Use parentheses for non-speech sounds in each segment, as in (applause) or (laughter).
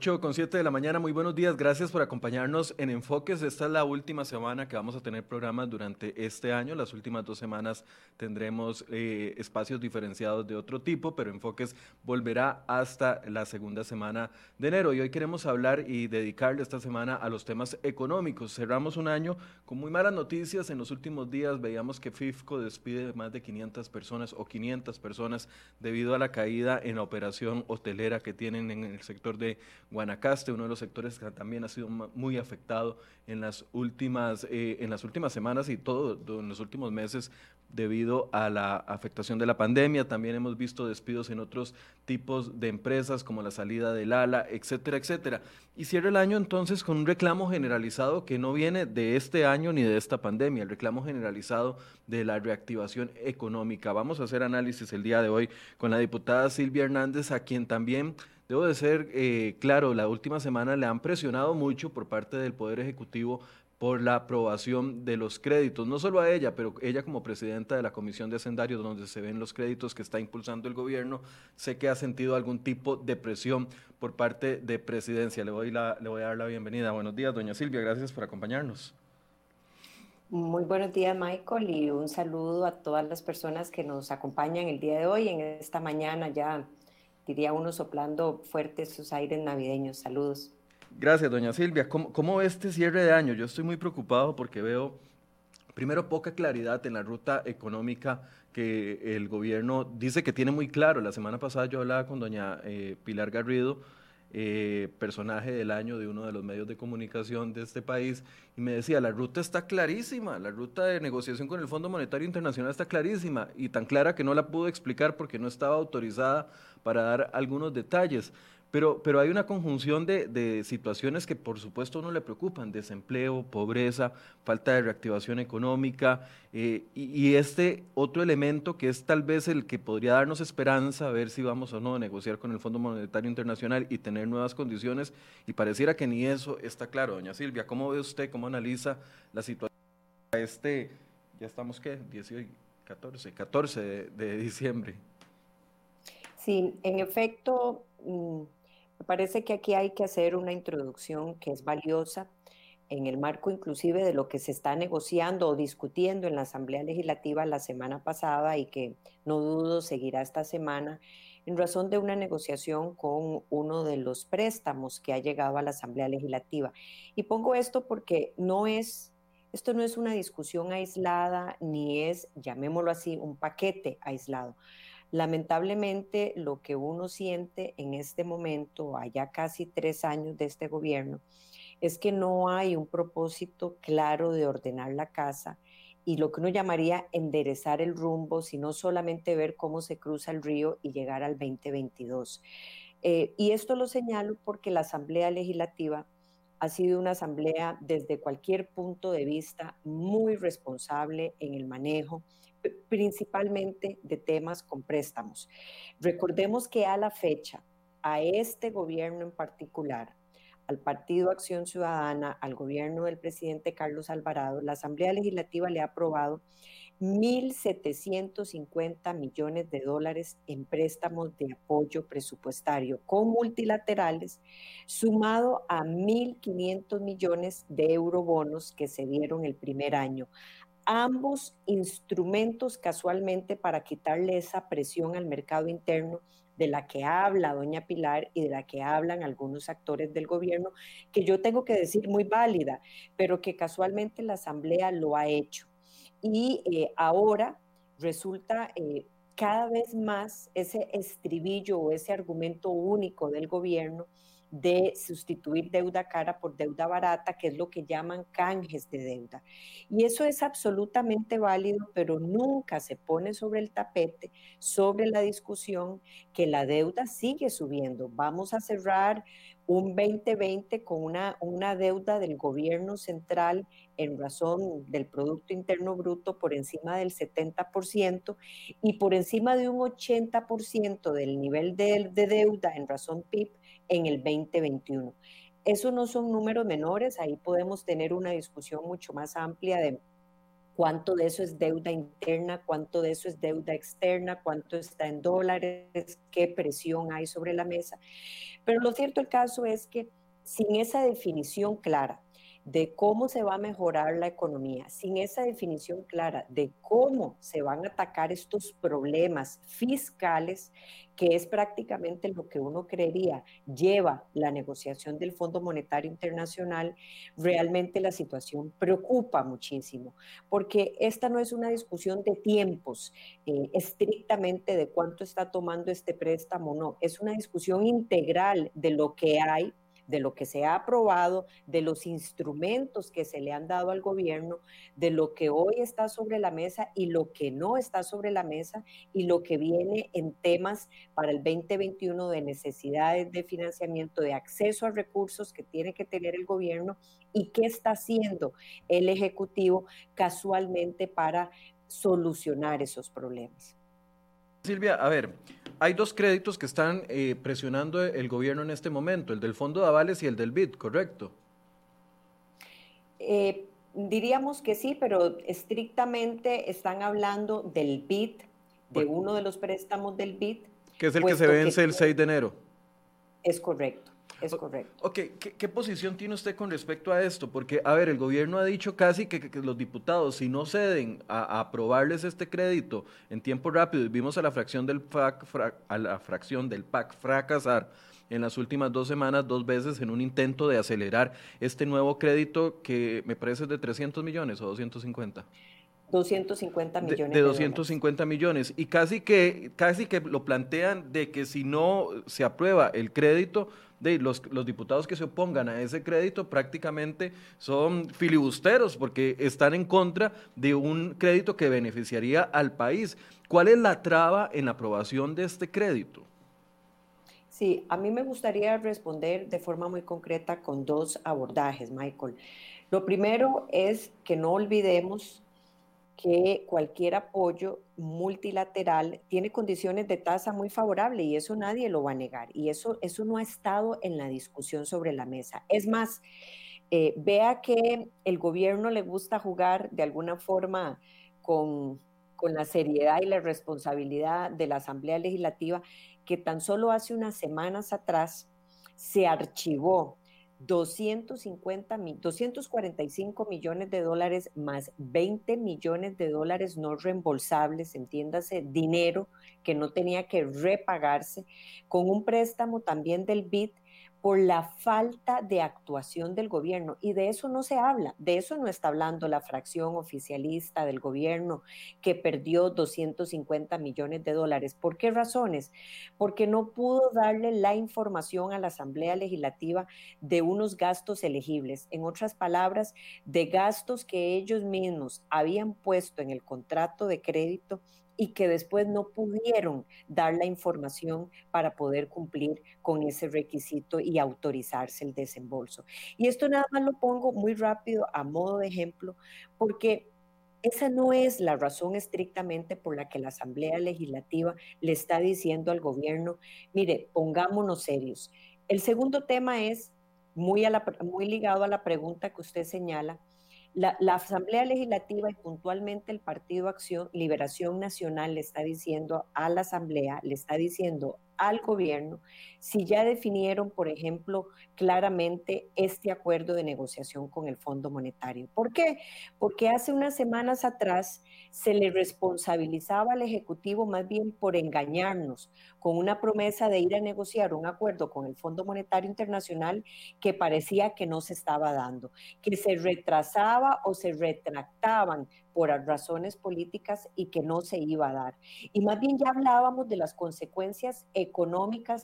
8 con 7 de la mañana, muy buenos días, gracias por acompañarnos en Enfoques. Esta es la última semana que vamos a tener programas durante este año. Las últimas dos semanas tendremos eh, espacios diferenciados de otro tipo, pero Enfoques volverá hasta la segunda semana de enero. Y hoy queremos hablar y dedicarle esta semana a los temas económicos. Cerramos un año con muy malas noticias. En los últimos días veíamos que FIFCO despide más de 500 personas o 500 personas debido a la caída en la operación hotelera que tienen en el sector de Guanacaste, uno de los sectores que también ha sido muy afectado en las últimas, eh, en las últimas semanas y todo en los últimos meses debido a la afectación de la pandemia. También hemos visto despidos en otros tipos de empresas como la salida del ALA, etcétera, etcétera. Y cierra el año entonces con un reclamo generalizado que no viene de este año ni de esta pandemia, el reclamo generalizado de la reactivación económica. Vamos a hacer análisis el día de hoy con la diputada Silvia Hernández, a quien también Debo de ser eh, claro, la última semana le han presionado mucho por parte del Poder Ejecutivo por la aprobación de los créditos, no solo a ella, pero ella como presidenta de la Comisión de Hacendarios, donde se ven los créditos que está impulsando el gobierno, sé que ha sentido algún tipo de presión por parte de presidencia. Le voy, le voy a dar la bienvenida. Buenos días, doña Silvia, gracias por acompañarnos. Muy buenos días, Michael, y un saludo a todas las personas que nos acompañan el día de hoy, en esta mañana ya diría uno soplando fuertes sus aires navideños. Saludos. Gracias, doña Silvia. ¿Cómo, ¿Cómo ve este cierre de año? Yo estoy muy preocupado porque veo, primero, poca claridad en la ruta económica que el gobierno dice que tiene muy claro. La semana pasada yo hablaba con doña eh, Pilar Garrido, eh, personaje del año de uno de los medios de comunicación de este país, y me decía, la ruta está clarísima, la ruta de negociación con el Fondo Monetario Internacional está clarísima, y tan clara que no la pudo explicar porque no estaba autorizada para dar algunos detalles. Pero, pero hay una conjunción de, situaciones que por supuesto a uno le preocupan, desempleo, pobreza, falta de reactivación económica eh, y, este otro elemento que es tal vez el que podría darnos esperanza, a ver si vamos o no a negociar con el Fondo Monetario Internacional y tener nuevas condiciones y pareciera que ni eso está claro. Doña Silvia, ¿cómo ve usted, cómo analiza la situación? Este, ya estamos, ¿qué? 18, 14, 14 de diciembre. Sí, en efecto, mm, me parece que aquí hay que hacer una introducción que es valiosa en el marco inclusive de lo que se está negociando o discutiendo en la Asamblea Legislativa la semana pasada y que no dudo seguirá esta semana en razón de una negociación con uno de los préstamos que ha llegado a la Asamblea Legislativa. Y pongo esto porque no es, esto no es una discusión aislada ni es, llamémoslo así, un paquete aislado. Lamentablemente, lo que uno siente en este momento, allá casi tres años de este gobierno, es que no hay un propósito claro de ordenar la casa y lo que uno llamaría enderezar el rumbo, sino solamente ver cómo se cruza el río y llegar al 2022. Eh, y esto lo señalo porque la Asamblea Legislativa ha sido una asamblea desde cualquier punto de vista muy responsable en el manejo principalmente de temas con préstamos. Recordemos que a la fecha, a este gobierno en particular, al Partido Acción Ciudadana, al gobierno del presidente Carlos Alvarado, la Asamblea Legislativa le ha aprobado 1.750 millones de dólares en préstamos de apoyo presupuestario con multilaterales, sumado a 1.500 millones de eurobonos que se dieron el primer año ambos instrumentos casualmente para quitarle esa presión al mercado interno de la que habla doña Pilar y de la que hablan algunos actores del gobierno, que yo tengo que decir muy válida, pero que casualmente la Asamblea lo ha hecho. Y eh, ahora resulta eh, cada vez más ese estribillo o ese argumento único del gobierno de sustituir deuda cara por deuda barata, que es lo que llaman canjes de deuda. Y eso es absolutamente válido, pero nunca se pone sobre el tapete, sobre la discusión, que la deuda sigue subiendo. Vamos a cerrar un 2020 con una, una deuda del gobierno central en razón del Producto Interno Bruto por encima del 70% y por encima de un 80% del nivel de, de deuda en razón PIB en el 2021. Esos no son números menores, ahí podemos tener una discusión mucho más amplia de cuánto de eso es deuda interna, cuánto de eso es deuda externa, cuánto está en dólares, qué presión hay sobre la mesa. Pero lo cierto el caso es que sin esa definición clara de cómo se va a mejorar la economía, sin esa definición clara de cómo se van a atacar estos problemas fiscales, que es prácticamente lo que uno creería lleva la negociación del Fondo Monetario Internacional, realmente la situación preocupa muchísimo, porque esta no es una discusión de tiempos eh, estrictamente de cuánto está tomando este préstamo, no, es una discusión integral de lo que hay de lo que se ha aprobado, de los instrumentos que se le han dado al gobierno, de lo que hoy está sobre la mesa y lo que no está sobre la mesa y lo que viene en temas para el 2021 de necesidades de financiamiento, de acceso a recursos que tiene que tener el gobierno y qué está haciendo el Ejecutivo casualmente para solucionar esos problemas. Silvia, a ver, hay dos créditos que están eh, presionando el gobierno en este momento, el del Fondo de Avales y el del BID, ¿correcto? Eh, diríamos que sí, pero estrictamente están hablando del BID, de uno de los préstamos del BID. Que es el que se vence el 6 de enero. Es correcto. Es correcto. Ok, ¿Qué, posición tiene usted con respecto a esto? Porque, a ver, el gobierno ha dicho casi que, los diputados, si no ceden a, aprobarles este crédito en tiempo rápido, y vimos a la fracción del PAC, a la fracción del PAC fracasar en las últimas dos semanas dos veces en un intento de acelerar este nuevo crédito que me parece de 300 millones o 250. 250 millones. De, de 250 millones. Y casi que, casi que lo plantean de que si no se aprueba el crédito, de los, los diputados que se opongan a ese crédito prácticamente son filibusteros porque están en contra de un crédito que beneficiaría al país. ¿Cuál es la traba en la aprobación de este crédito? Sí, a mí me gustaría responder de forma muy concreta con dos abordajes, Michael. Lo primero es que no olvidemos que cualquier apoyo multilateral tiene condiciones de tasa muy favorables y eso nadie lo va a negar. Y eso, eso no ha estado en la discusión sobre la mesa. Es más, eh, vea que el gobierno le gusta jugar de alguna forma con, con la seriedad y la responsabilidad de la Asamblea Legislativa, que tan solo hace unas semanas atrás se archivó 250, 245 millones de dólares más 20 millones de dólares no reembolsables, entiéndase, dinero que no tenía que repagarse, con un préstamo también del BID por la falta de actuación del gobierno. Y de eso no se habla, de eso no está hablando la fracción oficialista del gobierno que perdió 250 millones de dólares. ¿Por qué razones? Porque no pudo darle la información a la Asamblea Legislativa de unos gastos elegibles. En otras palabras, de gastos que ellos mismos habían puesto en el contrato de crédito y que después no pudieron dar la información para poder cumplir con ese requisito y autorizarse el desembolso. Y esto nada más lo pongo muy rápido a modo de ejemplo, porque esa no es la razón estrictamente por la que la Asamblea Legislativa le está diciendo al gobierno, mire, pongámonos serios. El segundo tema es muy, muy ligado a la pregunta que usted señala, la, Asamblea Legislativa y puntualmente el Partido Acción Liberación Nacional le está diciendo a la Asamblea, le está diciendo al gobierno si ya definieron, por ejemplo, claramente este acuerdo de negociación con el Fondo Monetario. ¿Por qué? Porque hace unas semanas atrás se le responsabilizaba al Ejecutivo más bien por engañarnos con una promesa de ir a negociar un acuerdo con el Fondo Monetario Internacional que parecía que no se estaba dando, que se retrasaba o se retractaban por razones políticas y que no se iba a dar. Y más bien ya hablábamos de las consecuencias económicas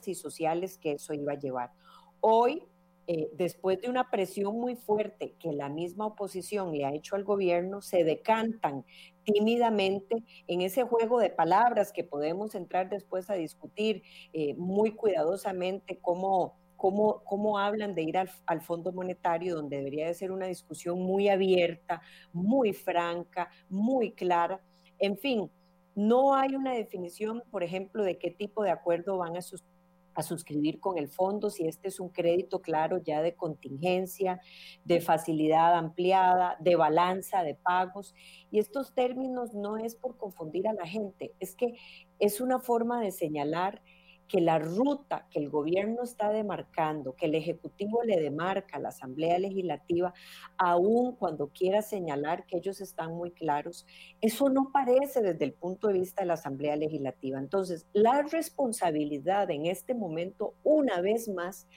y sociales que eso iba a llevar. Hoy, eh, después de una presión muy fuerte que la misma oposición le ha hecho al gobierno, se decantan tímidamente en ese juego de palabras que podemos entrar después a discutir eh, muy cuidadosamente cómo cómo, cómo hablan de ir al, al, Fondo Monetario, donde debería de ser una discusión muy abierta, muy franca, muy clara. En fin, no hay una definición, por ejemplo, de qué tipo de acuerdo van a, suscribir con el fondo si este es un crédito claro ya de contingencia, de facilidad ampliada, de balanza de pagos. Y estos términos no es por confundir a la gente, es que es una forma de señalar que la ruta que el gobierno está demarcando, que el Ejecutivo le demarca a la Asamblea Legislativa, aun cuando quiera señalar que ellos están muy claros, eso no parece desde el punto de vista de la Asamblea Legislativa. Entonces, la responsabilidad en este momento, una vez más,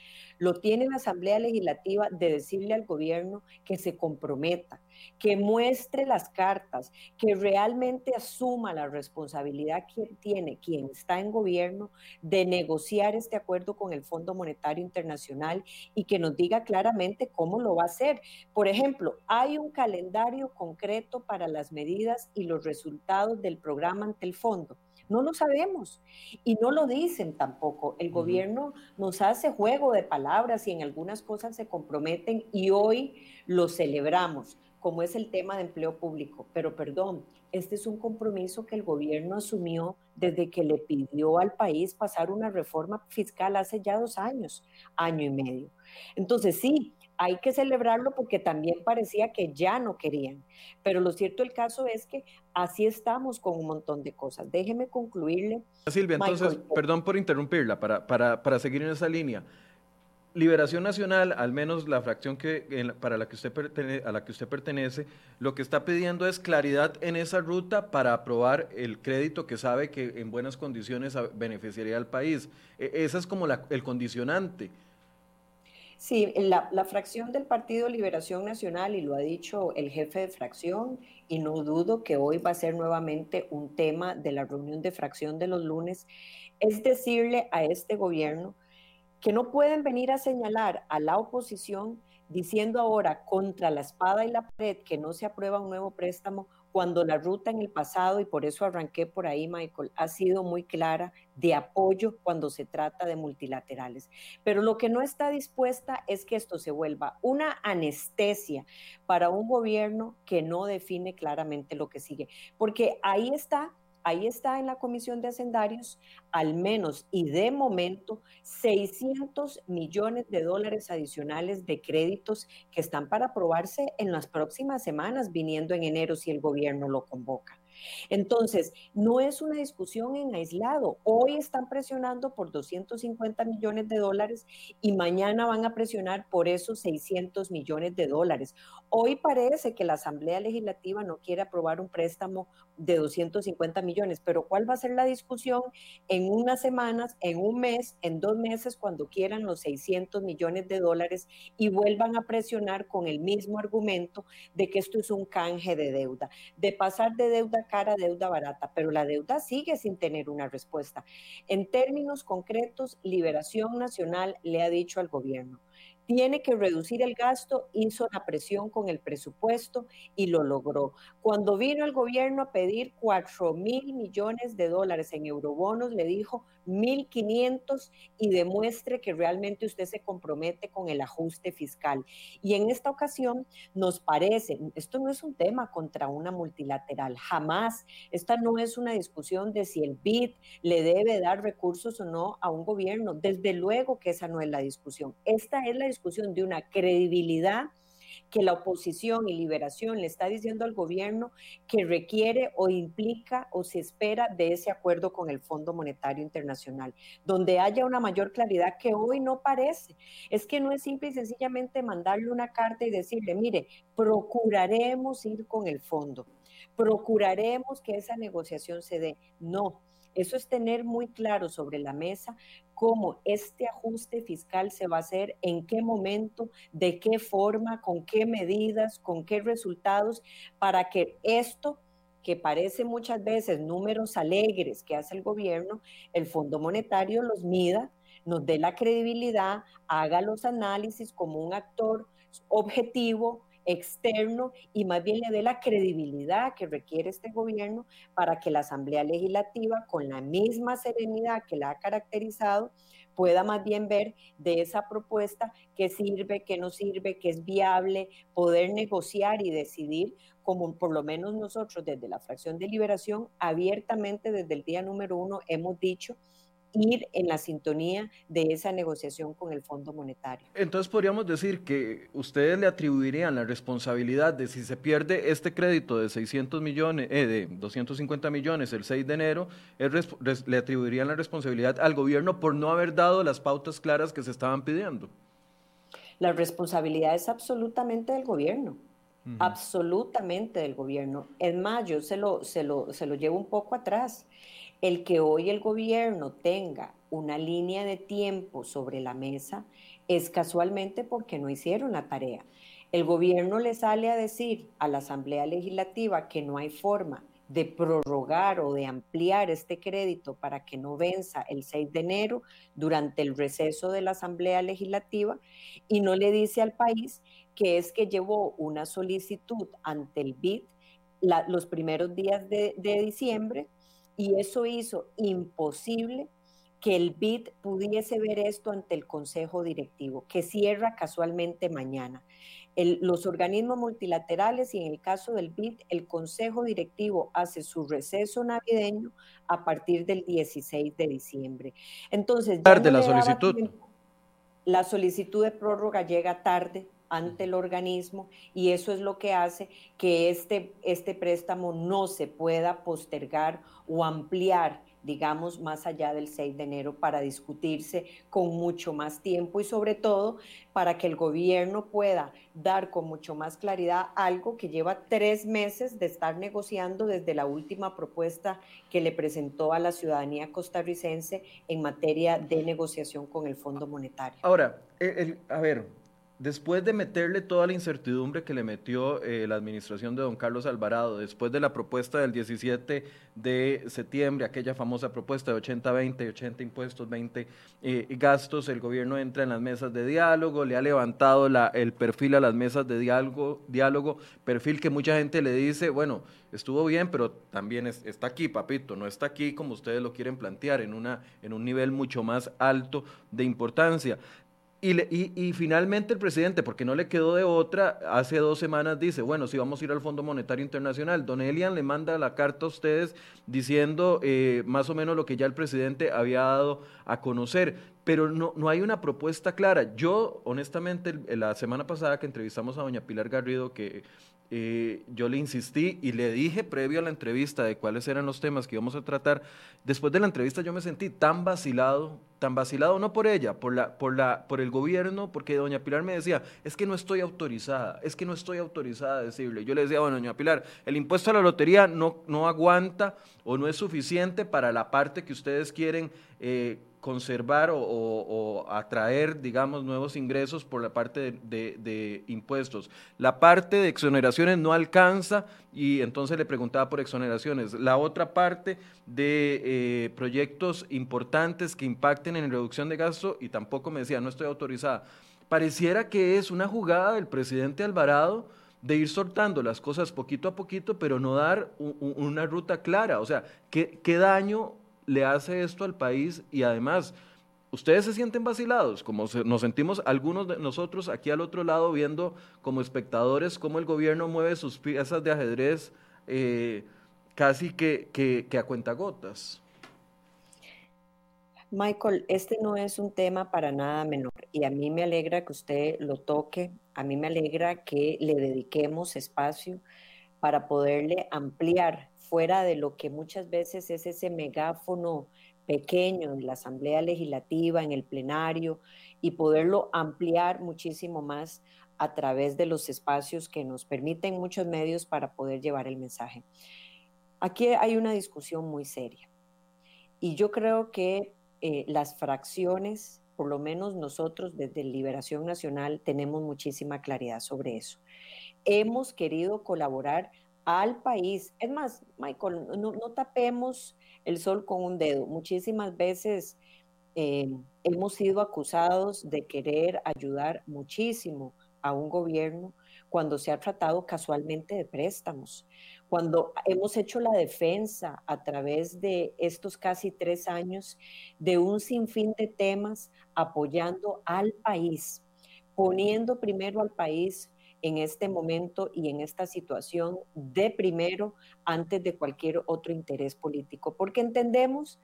lo tiene la Asamblea Legislativa de decirle al gobierno que se comprometa, que muestre las cartas, que realmente asuma la responsabilidad que tiene quien está en gobierno de negociar este acuerdo con el Fondo Monetario Internacional y que nos diga claramente cómo lo va a hacer. Por ejemplo, hay un calendario concreto para las medidas y los resultados del programa ante el fondo. No lo sabemos y no lo dicen tampoco. El gobierno nos hace juego de palabras y en algunas cosas se comprometen y hoy lo celebramos, como es el tema de empleo público. Pero perdón, este es un compromiso que el gobierno asumió desde que le pidió al país pasar una reforma fiscal hace ya dos años, año y medio. Entonces sí, hay que celebrarlo porque también parecía que ya no querían. Pero lo cierto del caso es que así estamos con un montón de cosas. Déjeme concluirle. Silvia, entonces, perdón por interrumpirla, para, para, para seguir en esa línea. Liberación Nacional, al menos la fracción que, para la que usted a la que usted pertenece, lo que está pidiendo es claridad en esa ruta para aprobar el crédito que sabe que en buenas condiciones beneficiaría al país. E, ese es como el condicionante. Sí, la, fracción del Partido Liberación Nacional, y lo ha dicho el jefe de fracción, y no dudo que hoy va a ser nuevamente un tema de la reunión de fracción de los lunes, es decirle a este gobierno que no pueden venir a señalar a la oposición diciendo ahora contra la espada y la pared que no se aprueba un nuevo préstamo cuando la ruta en el pasado, y por eso arranqué por ahí, Michael, ha sido muy clara de apoyo cuando se trata de multilaterales. Pero lo que no está dispuesta es que esto se vuelva una anestesia para un gobierno que no define claramente lo que sigue. Porque ahí está ahí está en la Comisión de Hacendarios al menos y de momento 600 millones de dólares adicionales de créditos que están para aprobarse en las próximas semanas, viniendo en enero si el gobierno lo convoca. Entonces, no es una discusión en aislado. Hoy están presionando por 250 millones de dólares y mañana van a presionar por esos 600 millones de dólares. Hoy parece que la Asamblea Legislativa no quiere aprobar un préstamo de 250 millones, pero ¿cuál va a ser la discusión en unas semanas, en un mes, en dos meses, cuando quieran los 600 millones de dólares y vuelvan a presionar con el mismo argumento de que esto es un canje de deuda, de pasar de deuda cara deuda barata, pero la deuda sigue sin tener una respuesta. En términos concretos, Liberación Nacional le ha dicho al gobierno, tiene que reducir el gasto, hizo la presión con el presupuesto y lo logró. Cuando vino el gobierno a pedir 4 mil millones de dólares en eurobonos, le dijo 1.500 y demuestre que realmente usted se compromete con el ajuste fiscal. Y en esta ocasión nos parece, esto no es un tema contra una multilateral, jamás. Esta no es una discusión de si el BID le debe dar recursos o no a un gobierno. Desde luego que esa no es la discusión. Esta es la discusión de una credibilidad que la oposición y liberación le está diciendo al gobierno que requiere o implica o se espera de ese acuerdo con el Fondo Monetario Internacional, donde haya una mayor claridad que hoy no parece. Es que no es simple y sencillamente mandarle una carta y decirle, mire, procuraremos ir con el fondo, procuraremos que esa negociación se dé. No, eso es tener muy claro sobre la mesa cómo este ajuste fiscal se va a hacer, en qué momento, de qué forma, con qué medidas, con qué resultados, para que esto que parece muchas veces números alegres que hace el gobierno, el Fondo Monetario los mida, nos dé la credibilidad, haga los análisis como un actor objetivo, externo y más bien le dé la credibilidad que requiere este gobierno para que la Asamblea Legislativa, con la misma serenidad que la ha caracterizado, pueda más bien ver de esa propuesta qué sirve, qué no sirve, qué es viable, poder negociar y decidir, como por lo menos nosotros desde la fracción de liberación, abiertamente desde el día número uno hemos dicho ir en la sintonía de esa negociación con el Fondo Monetario. Entonces podríamos decir que ustedes le atribuirían la responsabilidad de si se pierde este crédito de 600 millones, eh, de 250 millones el 6 de enero, le atribuirían la responsabilidad al gobierno por no haber dado las pautas claras que se estaban pidiendo. La responsabilidad es absolutamente del gobierno absolutamente del gobierno. Es más, yo se lo, se, lo, se lo llevo un poco atrás. El que hoy el gobierno tenga una línea de tiempo sobre la mesa es casualmente porque no hicieron la tarea. El gobierno le sale a decir a la Asamblea Legislativa que no hay forma de prorrogar o de ampliar este crédito para que no venza el 6 de enero durante el receso de la Asamblea Legislativa y no le dice al país que es que llevó una solicitud ante el BID los primeros días de, de diciembre y eso hizo imposible que el BID pudiese ver esto ante el Consejo Directivo, que cierra casualmente mañana. los organismos multilaterales y en el caso del BID, el Consejo Directivo hace su receso navideño a partir del 16 de diciembre. Entonces, tarde la solicitud. la solicitud de prórroga llega tarde ante el organismo y eso es lo que hace que este, este préstamo no se pueda postergar o ampliar digamos, más allá del 6 de enero para discutirse con mucho más tiempo y sobre todo para que el gobierno pueda dar con mucho más claridad algo que lleva tres meses de estar negociando desde la última propuesta que le presentó a la ciudadanía costarricense en materia de negociación con el Fondo Monetario. Ahora, a ver, después de meterle toda la incertidumbre que le metió eh, la administración de don Carlos Alvarado, después de la propuesta del 17 de septiembre, aquella famosa propuesta de 80-20, 80 impuestos, 20 eh, gastos, el gobierno entra en las mesas de diálogo, le ha levantado el perfil a las mesas de diálogo, diálogo, perfil que mucha gente le dice, bueno, estuvo bien, pero también está aquí, papito, no está aquí como ustedes lo quieren plantear, en, una, en un nivel mucho más alto de importancia. Y, finalmente el presidente, porque no le quedó de otra, hace dos semanas dice, bueno, si vamos a ir al Fondo Monetario Internacional, don Elian le manda la carta a ustedes diciendo eh, más o menos lo que ya el presidente había dado a conocer, pero no, no hay una propuesta clara. Yo, honestamente, la semana pasada que entrevistamos a doña Pilar Garrido, que eh, yo le insistí y le dije previo a la entrevista de cuáles eran los temas que íbamos a tratar. Después de la entrevista yo me sentí tan vacilado, tan vacilado no por ella, por, la, por, la, por el gobierno, porque doña Pilar me decía, es que no estoy autorizada, es que no estoy autorizada a decirle. Yo le decía, bueno, doña Pilar, el impuesto a la lotería no, no aguanta o no es suficiente para la parte que ustedes quieren. Eh, conservar o, atraer, digamos, nuevos ingresos por la parte de, impuestos. La parte de exoneraciones no alcanza y entonces le preguntaba por exoneraciones. La otra parte de eh, proyectos importantes que impacten en reducción de gasto y tampoco me decía, no estoy autorizada. Pareciera que es una jugada del presidente Alvarado de ir soltando las cosas poquito a poquito, pero no dar una ruta clara. O sea, ¿qué, qué daño le hace esto al país y además ustedes se sienten vacilados, como nos sentimos algunos de nosotros aquí al otro lado viendo como espectadores cómo el gobierno mueve sus piezas de ajedrez eh, casi que, que, que a cuentagotas. Michael, este no es un tema para nada menor y a mí me alegra que usted lo toque, a mí me alegra que le dediquemos espacio para poderle ampliar fuera de lo que muchas veces es ese megáfono pequeño en la Asamblea Legislativa, en el plenario, y poderlo ampliar muchísimo más a través de los espacios que nos permiten muchos medios para poder llevar el mensaje. Aquí hay una discusión muy seria y yo creo que eh, las fracciones, por lo menos nosotros desde Liberación Nacional, tenemos muchísima claridad sobre eso. Hemos querido colaborar al país. Es más, Michael, no, tapemos el sol con un dedo. Muchísimas veces eh, hemos sido acusados de querer ayudar muchísimo a un gobierno cuando se ha tratado casualmente de préstamos, cuando hemos hecho la defensa a través de estos casi tres años de un sinfín de temas apoyando al país, poniendo primero al país en este momento y en esta situación de primero antes de cualquier otro interés político, porque entendemos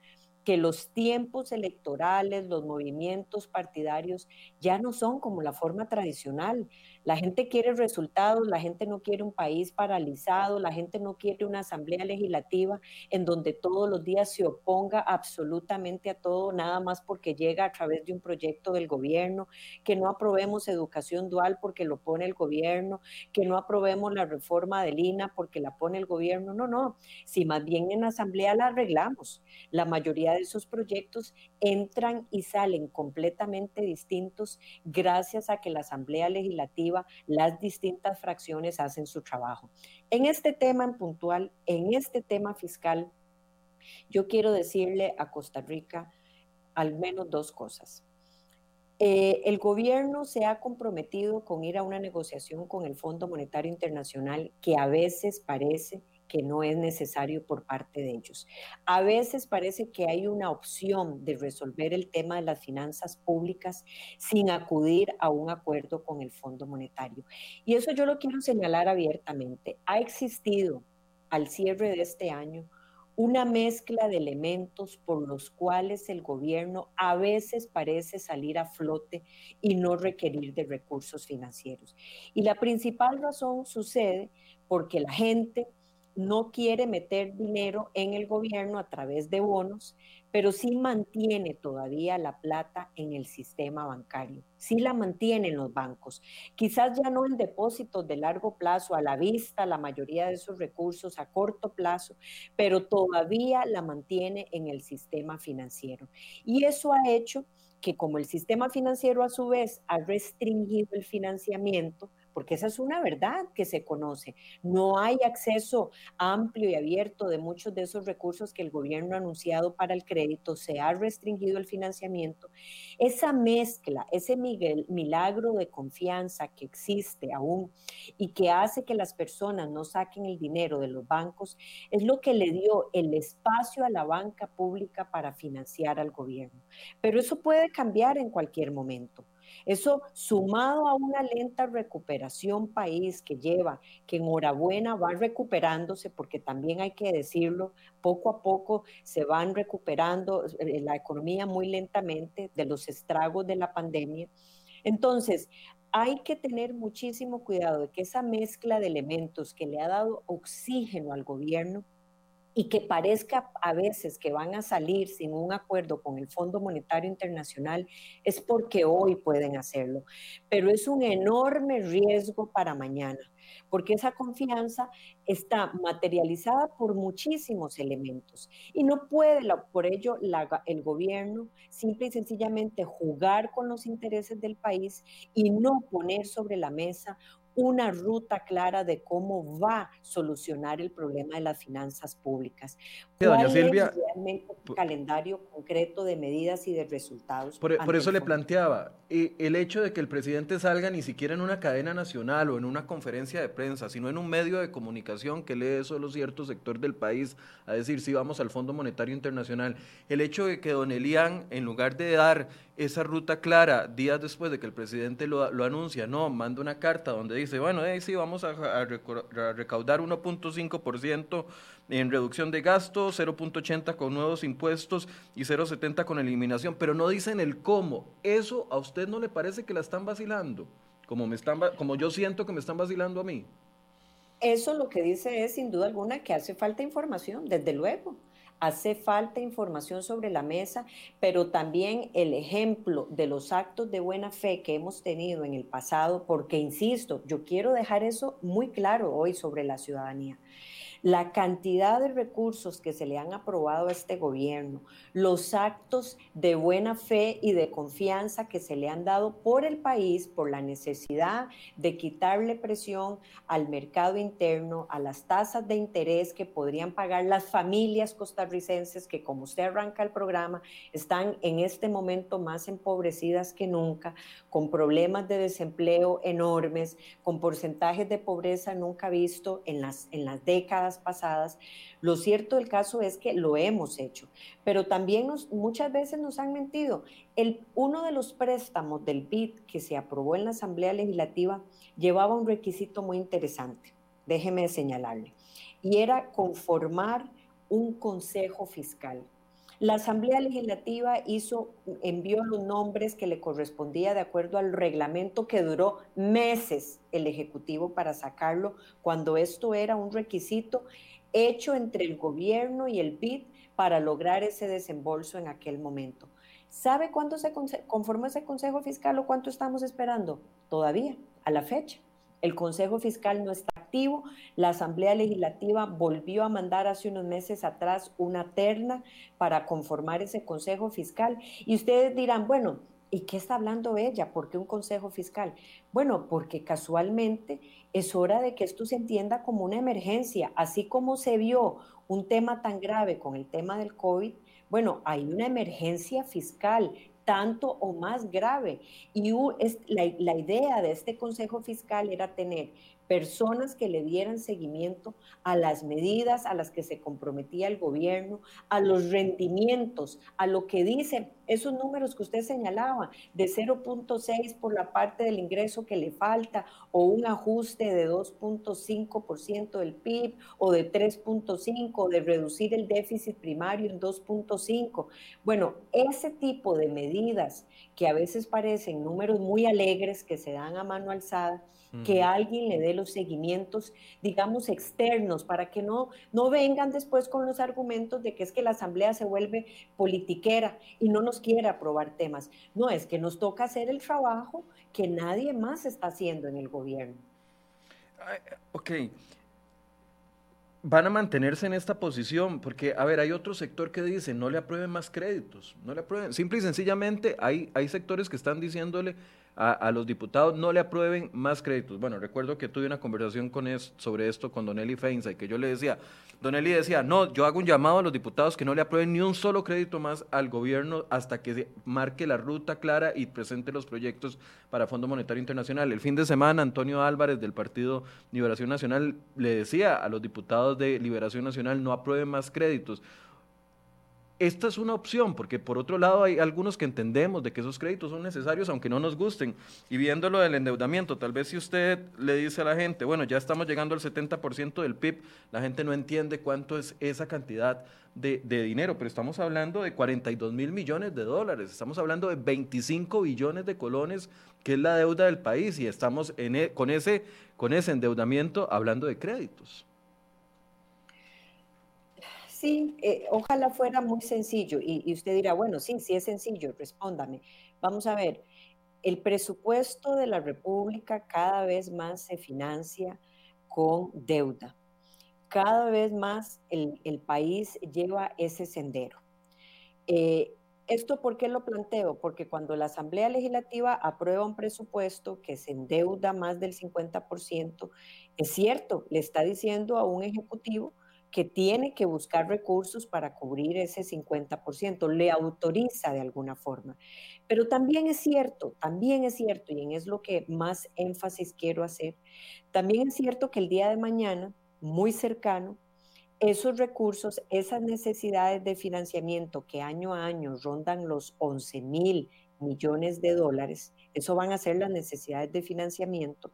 que los tiempos electorales, los movimientos partidarios ya no son como la forma tradicional. La gente quiere resultados, la gente no quiere un país paralizado, la gente no quiere una asamblea legislativa en donde todos los días se oponga absolutamente a todo, nada más porque llega a través de un proyecto del gobierno, que no aprobemos educación dual porque lo pone el gobierno, que no aprobemos la reforma del INA porque la pone el gobierno. No, no, si más bien en asamblea la arreglamos. La mayoría de esos proyectos entran y salen completamente distintos gracias a que la asamblea legislativa las distintas fracciones hacen su trabajo. En este tema en puntual, en este tema fiscal, yo quiero decirle a Costa Rica al menos dos cosas. Eh, el gobierno se ha comprometido con ir a una negociación con el Fondo Monetario Internacional que a veces parece que no es necesario por parte de ellos. A veces parece que hay una opción de resolver el tema de las finanzas públicas sin acudir a un acuerdo con el Fondo Monetario. Y eso yo lo quiero señalar abiertamente. Ha existido al cierre de este año una mezcla de elementos por los cuales el gobierno a veces parece salir a flote y no requerir de recursos financieros. Y la principal razón sucede porque la gente no quiere meter dinero en el gobierno a través de bonos, pero sí mantiene todavía la plata en el sistema bancario, sí la mantiene en los bancos. Quizás ya no en depósitos de largo plazo, a la vista, la mayoría de esos recursos a corto plazo, pero todavía la mantiene en el sistema financiero. Y eso ha hecho que como el sistema financiero a su vez ha restringido el financiamiento, porque esa es una verdad que se conoce. No hay acceso amplio y abierto de muchos de esos recursos que el gobierno ha anunciado para el crédito, se ha restringido el financiamiento. Esa mezcla, ese milagro de confianza que existe aún y que hace que las personas no saquen el dinero de los bancos, es lo que le dio el espacio a la banca pública para financiar al gobierno. Pero eso puede cambiar en cualquier momento. Eso sumado a una lenta recuperación país que lleva, que enhorabuena va recuperándose, porque también hay que decirlo, poco a poco se van recuperando eh, la economía muy lentamente de los estragos de la pandemia. Entonces, hay que tener muchísimo cuidado de que esa mezcla de elementos que le ha dado oxígeno al gobierno y que parezca a veces que van a salir sin un acuerdo con el Fondo Monetario Internacional, es porque hoy pueden hacerlo. Pero es un enorme riesgo para mañana, porque esa confianza está materializada por muchísimos elementos y no puede por ello el gobierno simple y sencillamente jugar con los intereses del país y no poner sobre la mesa una ruta clara de cómo va a solucionar el problema de las finanzas públicas. ¿Cuál Silvia, es realmente un calendario concreto de medidas y de resultados? Por, por eso le planteaba, eh, el hecho de que el presidente salga ni siquiera en una cadena nacional o en una conferencia de prensa, sino en un medio de comunicación que lee solo cierto sector del país a decir si vamos al Fondo Monetario Internacional, el hecho de que don Elian, en lugar de dar esa ruta clara días después de que el presidente lo, lo anuncia, no, manda una carta donde dice, bueno, eh, sí, vamos a, a recaudar 1.5% en reducción de gastos, 0.80 con nuevos impuestos y 0.70 con eliminación, pero no dicen el cómo. ¿Eso a usted no le parece que la están vacilando? Como, me están, como yo siento que me están vacilando a mí. Eso lo que dice es, sin duda alguna, que hace falta información, desde luego. Hace falta información sobre la mesa, pero también el ejemplo de los actos de buena fe que hemos tenido en el pasado, porque, insisto, yo quiero dejar eso muy claro hoy sobre la ciudadanía la cantidad de recursos que se le han aprobado a este gobierno, los actos de buena fe y de confianza que se le han dado por el país, por la necesidad de quitarle presión al mercado interno, a las tasas de interés que podrían pagar las familias costarricenses que, como usted arranca el programa, están en este momento más empobrecidas que nunca, con problemas de desempleo enormes, con porcentajes de pobreza nunca visto en las, en las décadas pasadas. Lo cierto del caso es que lo hemos hecho, pero también muchas veces nos han mentido. El, uno de los préstamos del BID que se aprobó en la Asamblea Legislativa llevaba un requisito muy interesante, déjeme señalarle, y era conformar un consejo fiscal. La Asamblea Legislativa hizo, envió los nombres que le correspondía de acuerdo al reglamento que duró meses el Ejecutivo para sacarlo, cuando esto era un requisito hecho entre el gobierno y el BID para lograr ese desembolso en aquel momento. ¿Sabe cuándo se conformó ese Consejo Fiscal o cuánto estamos esperando? Todavía, a la fecha. El Consejo Fiscal no está activo. La Asamblea Legislativa volvió a mandar hace unos meses atrás una terna para conformar ese Consejo Fiscal. Y ustedes dirán, bueno, ¿y qué está hablando ella? ¿Por qué un Consejo Fiscal? Bueno, porque casualmente es hora de que esto se entienda como una emergencia, así como se vio un tema tan grave con el tema del COVID. Bueno, hay una emergencia fiscal tanto o más grave. Y la, idea de este Consejo Fiscal era tener personas que le dieran seguimiento a las medidas a las que se comprometía el gobierno, a los rendimientos, a lo que dicen esos números que usted señalaba, de 0.6 por la parte del ingreso que le falta, o un ajuste de 2.5% del PIB, o de 3.5, de reducir el déficit primario en 2.5. Bueno, ese tipo de medidas que a veces parecen números muy alegres que se dan a mano alzada, que alguien le dé los seguimientos, digamos, externos, para que no, no vengan después con los argumentos de que es que la Asamblea se vuelve politiquera y no nos quiere aprobar temas. No, es que nos toca hacer el trabajo que nadie más está haciendo en el gobierno. Ok. Van a mantenerse en esta posición, porque, a ver, hay otro sector que dice, no le aprueben más créditos, no le aprueben. Simple y sencillamente hay, hay sectores que están diciéndole, a, los diputados no le aprueben más créditos. Bueno, recuerdo que tuve una conversación con sobre esto con Don Eli Feinza y que yo le decía, Don Eli decía, no, yo hago un llamado a los diputados que no le aprueben ni un solo crédito más al gobierno hasta que se marque la ruta clara y presente los proyectos para Fondo Monetario Internacional. El fin de semana, Antonio Álvarez del Partido Liberación Nacional le decía a los diputados de Liberación Nacional no aprueben más créditos esta es una opción, porque por otro lado hay algunos que entendemos de que esos créditos son necesarios aunque no nos gusten. Y viéndolo del endeudamiento, tal vez si usted le dice a la gente, bueno, ya estamos llegando al 70% del PIB, la gente no entiende cuánto es esa cantidad de, dinero, pero estamos hablando de 42 mil millones de dólares, estamos hablando de 25 billones de colones, que es la deuda del país, y estamos e, con, ese, con ese endeudamiento hablando de créditos. Sí, eh, ojalá fuera muy sencillo. Y, usted dirá, bueno, sí, sí es sencillo, respóndame. Vamos a ver, el presupuesto de la República cada vez más se financia con deuda. Cada vez más el, país lleva ese sendero. Eh, ¿Esto por qué lo planteo? Porque cuando la Asamblea Legislativa aprueba un presupuesto que se endeuda más del 50%, es cierto, le está diciendo a un ejecutivo, que tiene que buscar recursos para cubrir ese 50%, le autoriza de alguna forma. Pero también es cierto, también es cierto, y en es lo que más énfasis quiero hacer, también es cierto que el día de mañana, muy cercano, esos recursos, esas necesidades de financiamiento que año a año rondan los 11 mil millones de dólares, eso van a ser las necesidades de financiamiento,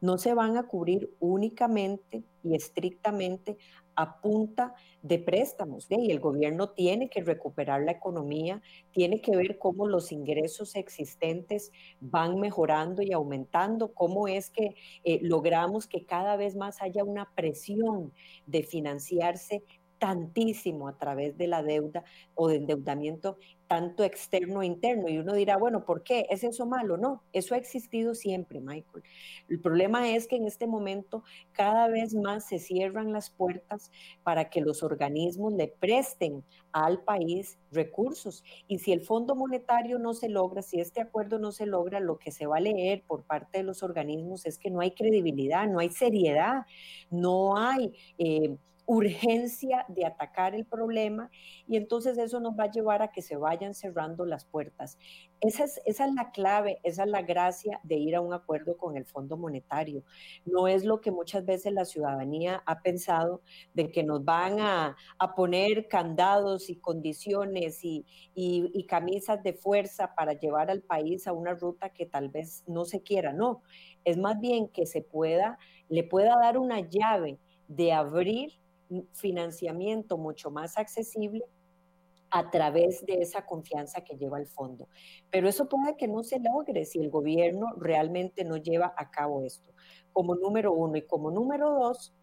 no se van a cubrir únicamente y estrictamente a punta de préstamos. Y el gobierno tiene que recuperar la economía, tiene que ver cómo los ingresos existentes van mejorando y aumentando, cómo es que eh, logramos que cada vez más haya una presión de financiarse tantísimo a través de la deuda o de endeudamiento tanto externo e interno. Y uno dirá, bueno, ¿por qué? ¿Es eso malo? No, eso ha existido siempre, Michael. El problema es que en este momento cada vez más se cierran las puertas para que los organismos le presten al país recursos. Y si el Fondo Monetario no se logra, si este acuerdo no se logra, lo que se va a leer por parte de los organismos es que no hay credibilidad, no hay seriedad, no hay... Eh, urgencia de atacar el problema y entonces eso nos va a llevar a que se vayan cerrando las puertas. Esa es, esa es la clave, esa es la gracia de ir a un acuerdo con el Fondo Monetario. No es lo que muchas veces la ciudadanía ha pensado de que nos van a, poner candados y condiciones y, y camisas de fuerza para llevar al país a una ruta que tal vez no se quiera. No, es más bien que se pueda, le pueda dar una llave de abrir financiamiento mucho más accesible a través de esa confianza que lleva el fondo. Pero eso puede que no se logre si el gobierno realmente no lleva a cabo esto. Como número uno y como número dos,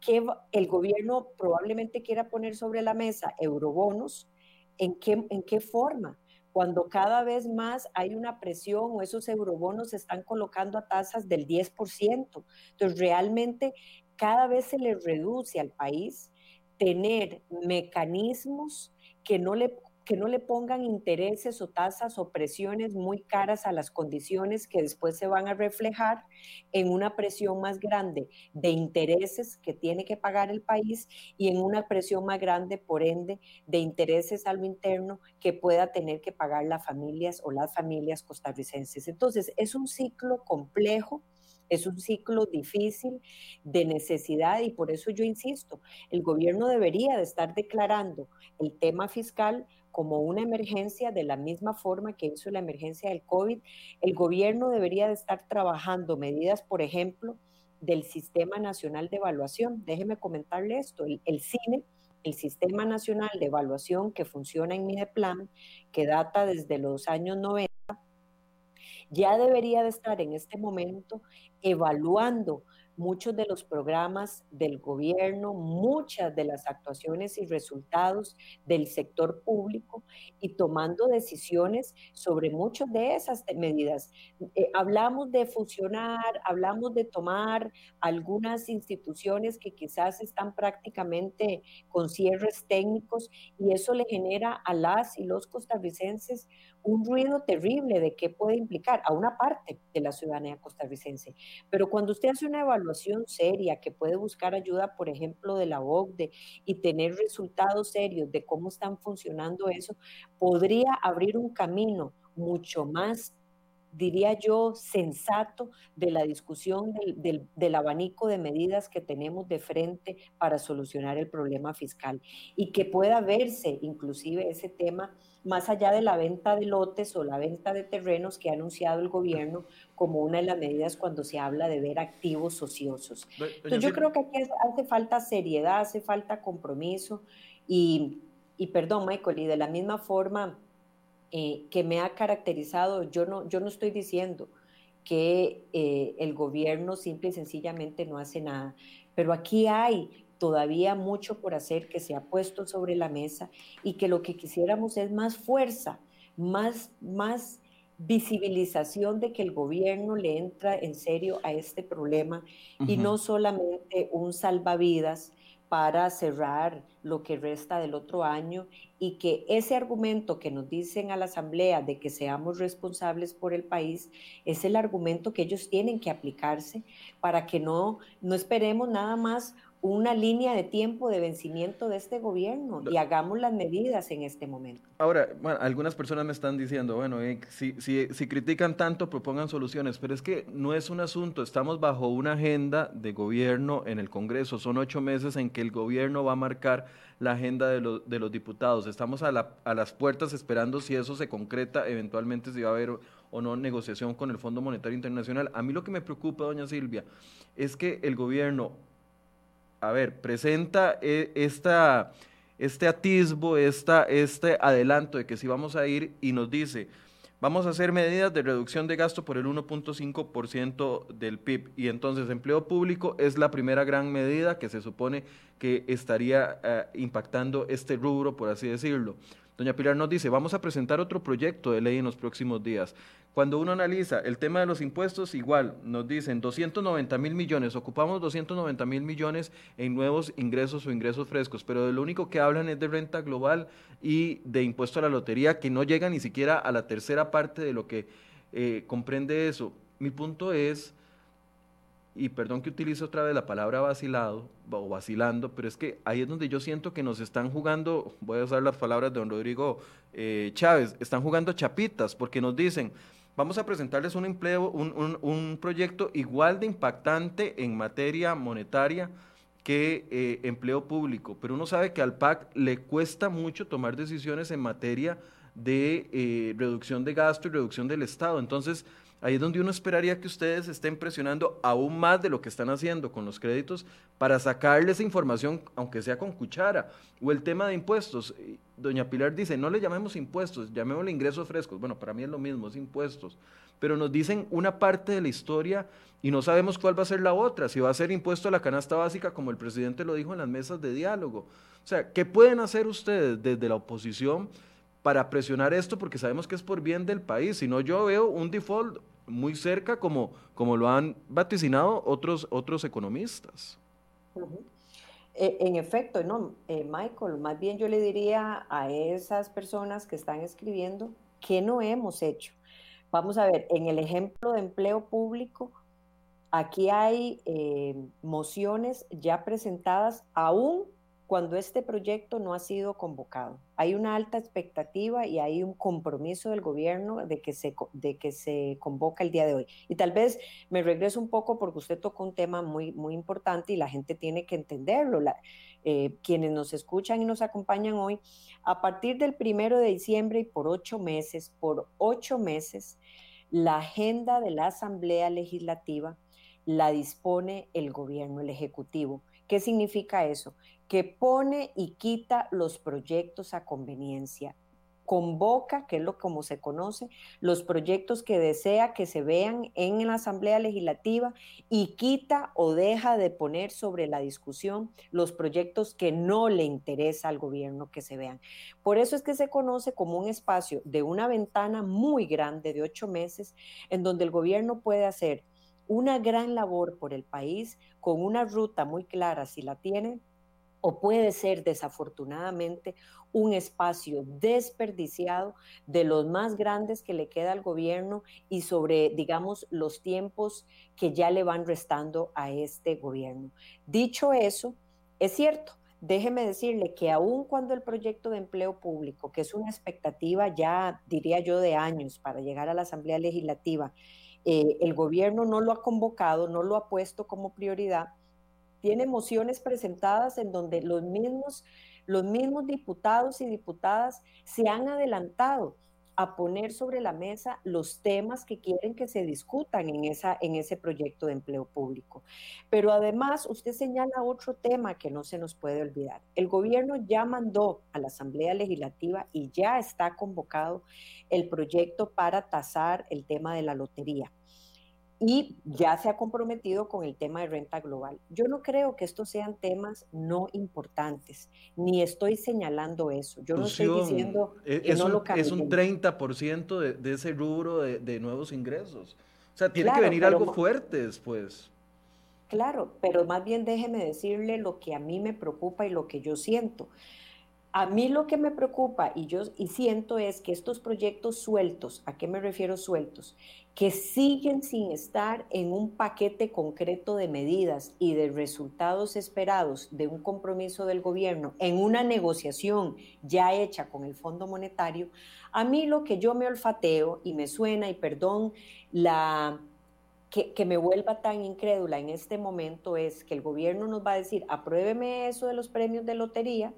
que el gobierno probablemente quiera poner sobre la mesa eurobonos, ¿en qué, en qué forma? Cuando cada vez más hay una presión o esos eurobonos se están colocando a tasas del 10%. Entonces, realmente cada vez se le reduce al país tener mecanismos que no le que no le pongan intereses o tasas o presiones muy caras a las condiciones que después se van a reflejar en una presión más grande de intereses que tiene que pagar el país y en una presión más grande, por ende, de intereses a lo interno que pueda tener que pagar las familias o las familias costarricenses. Entonces, es un ciclo complejo es un ciclo difícil de necesidad y por eso yo insisto, el gobierno debería de estar declarando el tema fiscal como una emergencia de la misma forma que hizo la emergencia del COVID. El gobierno debería de estar trabajando medidas, por ejemplo, del Sistema Nacional de Evaluación. Déjeme comentarle esto, el, el CINE el Sistema Nacional de Evaluación que funciona en Mideplan, que data desde los años 90, ya debería de estar en este momento evaluando muchos de los programas del gobierno, muchas de las actuaciones y resultados del sector público y tomando decisiones sobre muchas de esas medidas. Eh, hablamos de fusionar, hablamos de tomar algunas instituciones que quizás están prácticamente con cierres técnicos y eso le genera a las y los costarricenses un ruido terrible de qué puede implicar a una parte de la ciudadanía costarricense. Pero cuando usted hace una evaluación seria que puede buscar ayuda, por ejemplo, de la OCDE y tener resultados serios de cómo están funcionando eso, podría abrir un camino mucho más diría yo, sensato de la discusión del, del, abanico de medidas que tenemos de frente para solucionar el problema fiscal y que pueda verse inclusive ese tema más allá de la venta de lotes o la venta de terrenos que ha anunciado el gobierno como una de las medidas cuando se habla de ver activos ociosos. Entonces yo creo que aquí hace falta seriedad, hace falta compromiso y, y perdón Michael, y de la misma forma eh, que me ha caracterizado, yo no, yo no estoy diciendo que eh, el gobierno simple y sencillamente no hace nada, pero aquí hay todavía mucho por hacer que se ha puesto sobre la mesa y que lo que quisiéramos es más fuerza, más, más visibilización de que el gobierno le entra en serio a este problema y no solamente un salvavidas para cerrar lo que resta del otro año y que ese argumento que nos dicen a la Asamblea de que seamos responsables por el país es el argumento que ellos tienen que aplicarse para que no, no esperemos nada más una línea de tiempo de vencimiento de este gobierno y hagamos las medidas en este momento. Ahora, bueno, algunas personas me están diciendo, bueno, eh, si, si, si, critican tanto, propongan soluciones, pero es que no es un asunto, estamos bajo una agenda de gobierno en el Congreso, son ocho meses en que el gobierno va a marcar la agenda de, de los diputados, estamos a, la, a las puertas esperando si eso se concreta, eventualmente si va a haber o no negociación con el Fondo Monetario Internacional. A mí lo que me preocupa, doña Silvia, es que el gobierno a ver, presenta eh, esta, este atisbo, esta, este adelanto de que sí vamos a ir y nos dice, vamos a hacer medidas de reducción de gasto por el 1.5% del PIB. Y entonces empleo público es la primera gran medida que se supone que estaría eh, impactando este rubro, por así decirlo. Doña Pilar nos dice, vamos a presentar otro proyecto de ley en los próximos días. Cuando uno analiza el tema de los impuestos, igual nos dicen 290 mil millones, ocupamos 290 mil millones en nuevos ingresos o ingresos frescos, pero de lo único que hablan es de renta global y de impuesto a la lotería, que no llega ni siquiera a la tercera parte de lo que eh, comprende eso. Mi punto es, y perdón que utilice otra vez la palabra vacilado o vacilando, pero es que ahí es donde yo siento que nos están jugando, voy a usar las palabras de don Rodrigo eh, Chávez, están jugando chapitas, porque nos dicen, vamos a presentarles un empleo, un, proyecto igual de impactante en materia monetaria que eh, empleo público, pero uno sabe que al PAC le cuesta mucho tomar decisiones en materia de eh, reducción de gasto y reducción del Estado. Entonces, ahí es donde uno esperaría que ustedes estén presionando aún más de lo que están haciendo con los créditos para sacarle esa información, aunque sea con cuchara. O el tema de impuestos. Doña Pilar dice, no le llamemos impuestos, llamémosle ingresos frescos. Bueno, para mí es lo mismo, es impuestos. Pero nos dicen una parte de la historia y no sabemos cuál va a ser la otra, si va a ser impuesto a la canasta básica, como el presidente lo dijo en las mesas de diálogo. O sea, ¿qué pueden hacer ustedes desde la oposición para presionar esto? Porque sabemos que es por bien del país. Si no, yo veo un default muy cerca, como, como lo han vaticinado otros, otros economistas. E, en efecto, no, eh, Michael, más bien yo le diría a esas personas que están escribiendo que no hemos hecho. Vamos a ver, en el ejemplo de empleo público, aquí hay eh, mociones ya presentadas aún cuando este proyecto no ha sido convocado. Hay una alta expectativa y hay un compromiso del gobierno de que se, de que se convoca el día de hoy. Y tal vez me regreso un poco porque usted tocó un tema muy, muy importante y la gente tiene que entenderlo. Eh, quienes nos escuchan y nos acompañan hoy, a partir del primero de diciembre y por ocho meses, por ocho meses, la agenda de la Asamblea Legislativa la dispone el gobierno, el Ejecutivo. ¿Qué significa eso? que pone y quita los proyectos a conveniencia. Convoca, que es lo como se conoce, los proyectos que desea que se vean en la Asamblea Legislativa y quita o deja de poner sobre la discusión los proyectos que no le interesa al gobierno que se vean. Por eso es que se conoce como un espacio de una ventana muy grande de ocho meses en donde el gobierno puede hacer una gran labor por el país con una ruta muy clara si la tiene o puede ser desafortunadamente un espacio desperdiciado de los más grandes que le queda al gobierno y sobre, digamos, los tiempos que ya le van restando a este gobierno. Dicho eso, es cierto, déjeme decirle que aun cuando el proyecto de empleo público, que es una expectativa ya, diría yo, de años para llegar a la Asamblea Legislativa, eh, el gobierno no lo ha convocado, no lo ha puesto como prioridad, tiene mociones presentadas en donde los mismos, los mismos diputados y diputadas se han adelantado a poner sobre la mesa los temas que quieren que se discutan en, esa, en ese proyecto de empleo público. Pero además, usted señala otro tema que no se nos puede olvidar. El gobierno ya mandó a la Asamblea Legislativa y ya está convocado el proyecto para tasar el tema de la lotería y ya se ha comprometido con el tema de renta global. Yo no creo que estos sean temas no importantes, ni estoy señalando eso. Yo no estoy diciendo e, que no lo Es un 30% de, de, ese rubro de, nuevos ingresos. O sea, tiene que venir algo fuerte después. Claro, pero más bien déjeme decirle lo que a mí me preocupa y lo que yo siento. A mí lo que me preocupa y yo y siento es que estos proyectos sueltos, ¿a qué me refiero sueltos? Que siguen sin estar en un paquete concreto de medidas y de resultados esperados de un compromiso del gobierno en una negociación ya hecha con el Fondo Monetario, a mí lo que yo me olfateo y me suena, y perdón, la que, que, me vuelva tan incrédula en este momento es que el gobierno nos va a decir, apruébeme eso de los premios de lotería,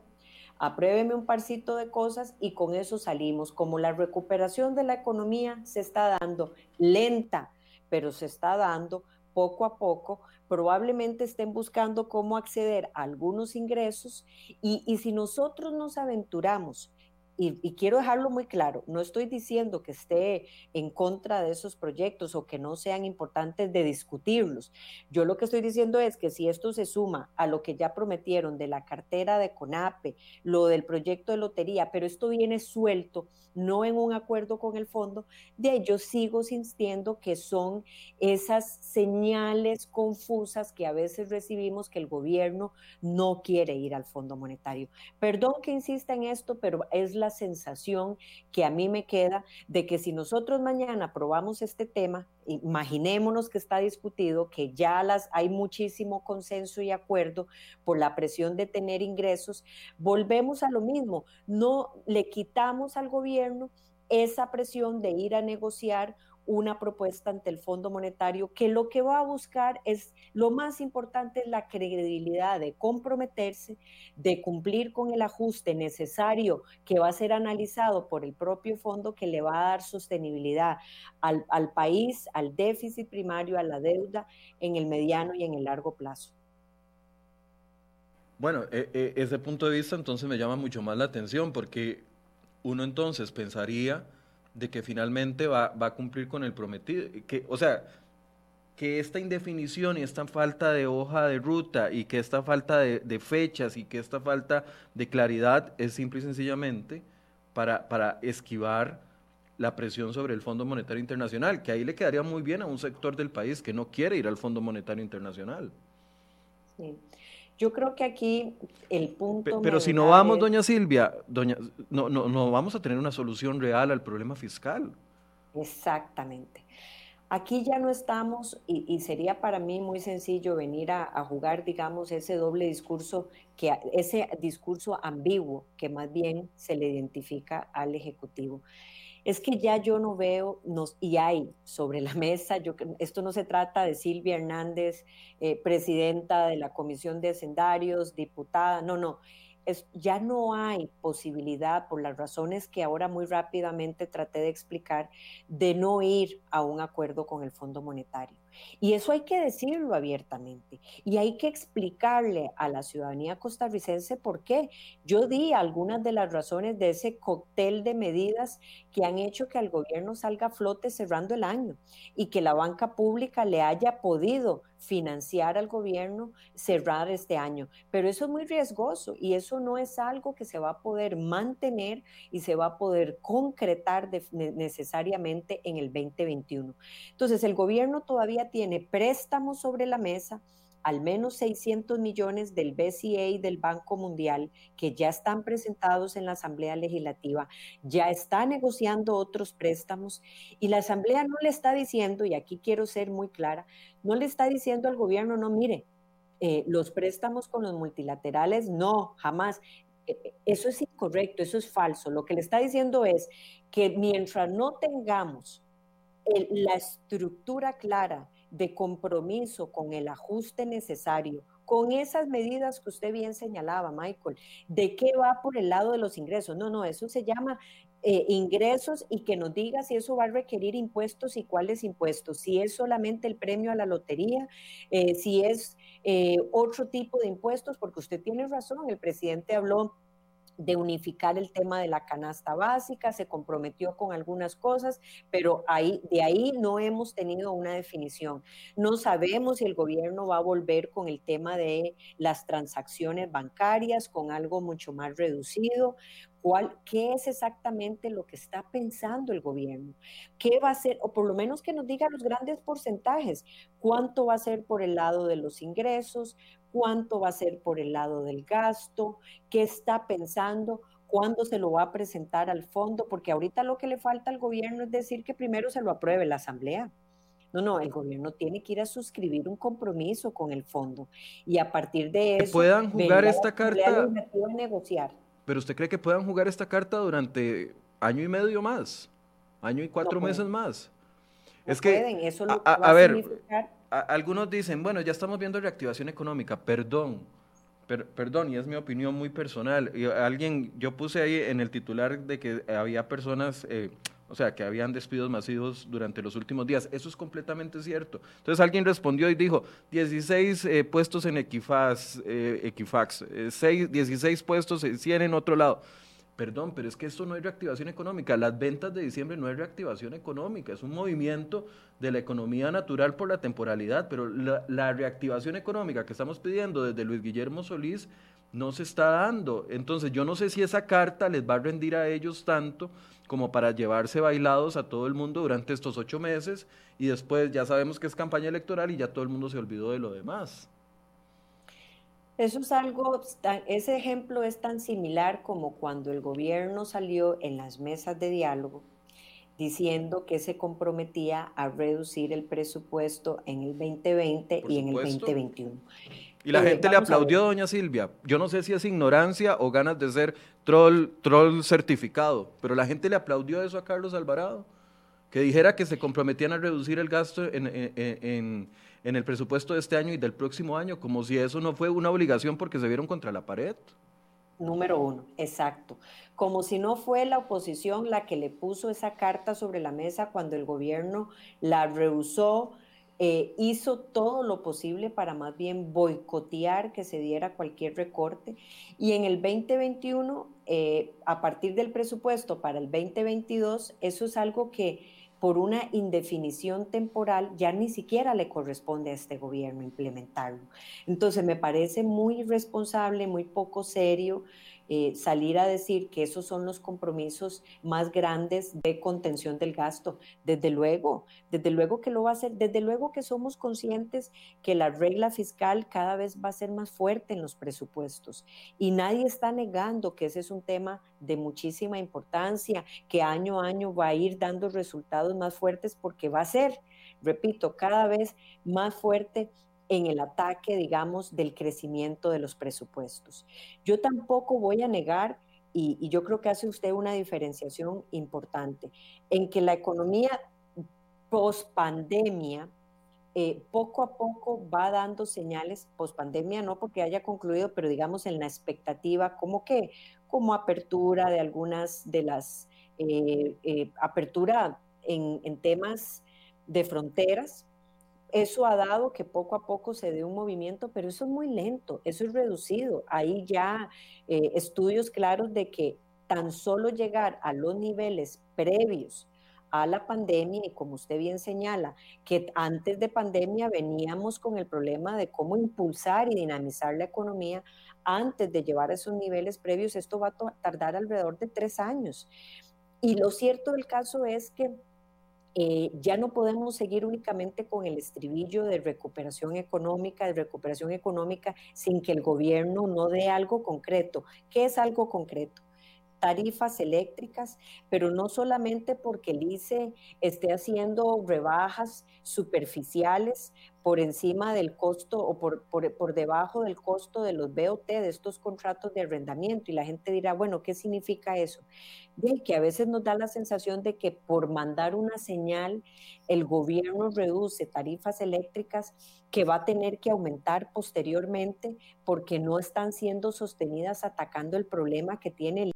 apruébeme un parcito de cosas y con eso salimos. Como la recuperación de la economía se está dando lenta, pero se está dando poco a poco, probablemente estén buscando cómo acceder a algunos ingresos y, y si nosotros nos aventuramos y, quiero dejarlo muy claro, no estoy diciendo que esté en contra de esos proyectos o que no sean importantes de discutirlos. Yo lo que estoy diciendo es que si esto se suma a lo que ya prometieron de la cartera de CONAPE, lo del proyecto de lotería, pero esto viene suelto, no en un acuerdo con el fondo, de ello sigo insistiendo que son esas señales confusas que a veces recibimos que el gobierno no quiere ir al Fondo Monetario. Perdón que insista en esto, pero es la sensación que a mí me queda de que si nosotros mañana aprobamos este tema, imaginémonos que está discutido, que ya las, hay muchísimo consenso y acuerdo por la presión de tener ingresos, volvemos a lo mismo, no le quitamos al gobierno esa presión de ir a negociar una propuesta ante el Fondo Monetario que lo que va a buscar es, lo más importante es la credibilidad de comprometerse, de cumplir con el ajuste necesario que va a ser analizado por el propio fondo que le va a dar sostenibilidad al, al país, al déficit primario, a la deuda en el mediano y en el largo plazo. Bueno, e, e, ese punto de vista entonces me llama mucho más la atención porque uno entonces pensaría de que finalmente va, va a cumplir con el prometido, que, o sea, que esta indefinición y esta falta de hoja de ruta y que esta falta de, fechas y que esta falta de claridad es simple y sencillamente para, para esquivar la presión sobre el Fondo Monetario Internacional, que ahí le quedaría muy bien a un sector del país que no quiere ir al Fondo Monetario Internacional. Sí. Yo creo que aquí el punto... Pero, si no vamos, doña Silvia, doña, no, no, no vamos a tener una solución real al problema fiscal. Exactamente. Aquí ya no estamos, y, sería para mí muy sencillo venir a, a, jugar, digamos, ese doble discurso, que, ese discurso ambiguo que más bien se le identifica al Ejecutivo es que ya yo no veo, nos, y hay sobre la (laughs) mesa, yo, esto no se trata de Silvia Hernández, eh, presidenta de la Comisión de Hacendarios, diputada, no, no, es, ya no hay posibilidad, por las razones que ahora muy rápidamente traté de explicar, de no ir a un acuerdo con el Fondo Monetario. Y eso hay que decirlo abiertamente y hay que explicarle a la ciudadanía costarricense por qué. Yo di algunas de las razones de ese cóctel de medidas que han hecho que el gobierno salga a flote cerrando el año y que la banca pública le haya podido financiar al gobierno cerrar este año. Pero eso es muy riesgoso y eso no es algo que se va a poder mantener y se va a poder concretar necesariamente en el 2021. Entonces, el gobierno todavía tiene préstamos sobre la mesa, al menos 600 millones del BCA y del Banco Mundial, que ya están presentados en la Asamblea Legislativa, ya está negociando otros préstamos y la Asamblea no le está diciendo, y aquí quiero ser muy clara, no le está diciendo al gobierno, no, mire, eh, los préstamos con los multilaterales, no, jamás. E, e, eso es incorrecto, eso es falso. Lo que le está diciendo es que mientras no tengamos la estructura clara de compromiso con el ajuste necesario, con esas medidas que usted bien señalaba, Michael, de qué va por el lado de los ingresos. No, no, eso se llama eh, ingresos y que nos diga si eso va a requerir impuestos y cuáles impuestos, si es solamente el premio a la lotería, eh, si es eh, otro tipo de impuestos, porque usted tiene razón, el presidente habló de unificar el tema de la canasta básica, se comprometió con algunas cosas, pero ahí, de ahí no hemos tenido una definición. No sabemos si el gobierno va a volver con el tema de las transacciones bancarias, con algo mucho más reducido. ¿Cuál, ¿Qué es exactamente lo que está pensando el gobierno? ¿Qué va a ser, o por lo menos que nos diga los grandes porcentajes? ¿Cuánto va a ser por el lado de los ingresos? Cuánto va a ser por el lado del gasto, qué está pensando, cuándo se lo va a presentar al fondo, porque ahorita lo que le falta al gobierno es decir que primero se lo apruebe la asamblea. No, no, el gobierno tiene que ir a suscribir un compromiso con el fondo y a partir de eso que puedan jugar esta carta negociar. Pero usted cree que puedan jugar esta carta durante año y medio más, año y cuatro meses más. Es que eso lo a, a, ver, algunos dicen, bueno, ya estamos viendo reactivación económica, perdón, perdón, y es mi opinión muy personal. Y alguien, yo puse ahí en el titular de que había personas, eh, o sea, que habían despidos masivos durante los últimos días. Eso es completamente cierto. Entonces alguien respondió y dijo, 16 eh, puestos en Equifax, eh, Equifax 6, 16 puestos, 100 en otro lado. Perdón, pero es que esto no es reactivación económica. Las ventas de diciembre no es reactivación económica, es un movimiento de la economía natural por la temporalidad, pero la, reactivación económica que estamos pidiendo desde Luis Guillermo Solís no se está dando. Entonces yo no sé si esa carta les va a rendir a ellos tanto como para llevarse bailados a todo el mundo durante estos ocho meses y después ya sabemos que es campaña electoral y ya todo el mundo se olvidó de lo demás. Eso es algo, ese ejemplo es tan similar como cuando el gobierno salió en las mesas de diálogo diciendo que se comprometía a reducir el presupuesto en el 2020 y en el 2021. Y la eh, gente le aplaudió, doña Silvia. Yo no sé si es ignorancia o ganas de ser troll, troll certificado, pero la gente le aplaudió eso a Carlos Alvarado. que dijera que se comprometían a reducir el gasto en, en, en el presupuesto de este año y del próximo año, como si eso no fue una obligación porque se vieron contra la pared. Número uno, exacto. Como si no fue la oposición la que le puso esa carta sobre la mesa cuando el gobierno la rehusó, eh, hizo todo lo posible para más bien boicotear que se diera cualquier recorte. Y en el 2021, eh, a partir del presupuesto para el 2022, eso es algo que por una indefinición temporal, ya ni siquiera le corresponde a este gobierno implementarlo. Entonces, me parece muy irresponsable, muy poco serio eh, salir a decir que esos son los compromisos más grandes de contención del gasto. Desde luego, desde luego que lo va a hacer, desde luego que somos conscientes que la regla fiscal cada vez va a ser más fuerte en los presupuestos y nadie está negando que ese es un tema de muchísima importancia, que año a año va a ir dando resultados más fuertes porque va a ser, repito, cada vez más fuerte en el ataque, digamos, del crecimiento de los presupuestos. Yo tampoco voy a negar, y, yo creo que hace usted una diferenciación importante, en que la economía post pandemia, eh, poco a poco va dando señales, post pandemia no porque haya concluido, pero digamos en la expectativa, como que, como apertura de algunas de las, eh, eh, apertura en, en temas de fronteras, eso ha dado que poco a poco se dé un movimiento, pero eso es muy lento, eso es reducido. Hay ya eh, estudios claros de que tan solo llegar a los niveles previos a la pandemia, y como usted bien señala, que antes de pandemia veníamos con el problema de cómo impulsar y dinamizar la economía, antes de llevar a esos niveles previos, esto va a tardar alrededor de tres años. Y lo cierto del caso es que eh, ya no podemos seguir únicamente con el estribillo de recuperación económica, de recuperación económica, sin que el gobierno no dé algo concreto. ¿Qué es algo concreto? tarifas eléctricas, pero no solamente porque el ICE esté haciendo rebajas superficiales por encima del costo o por, por, debajo del costo de los BOT, de estos contratos de arrendamiento. Y la gente dirá, bueno, ¿qué significa eso? De que a veces nos da la sensación de que por mandar una señal, el gobierno reduce tarifas eléctricas que va a tener que aumentar posteriormente porque no están siendo sostenidas atacando el problema que tiene el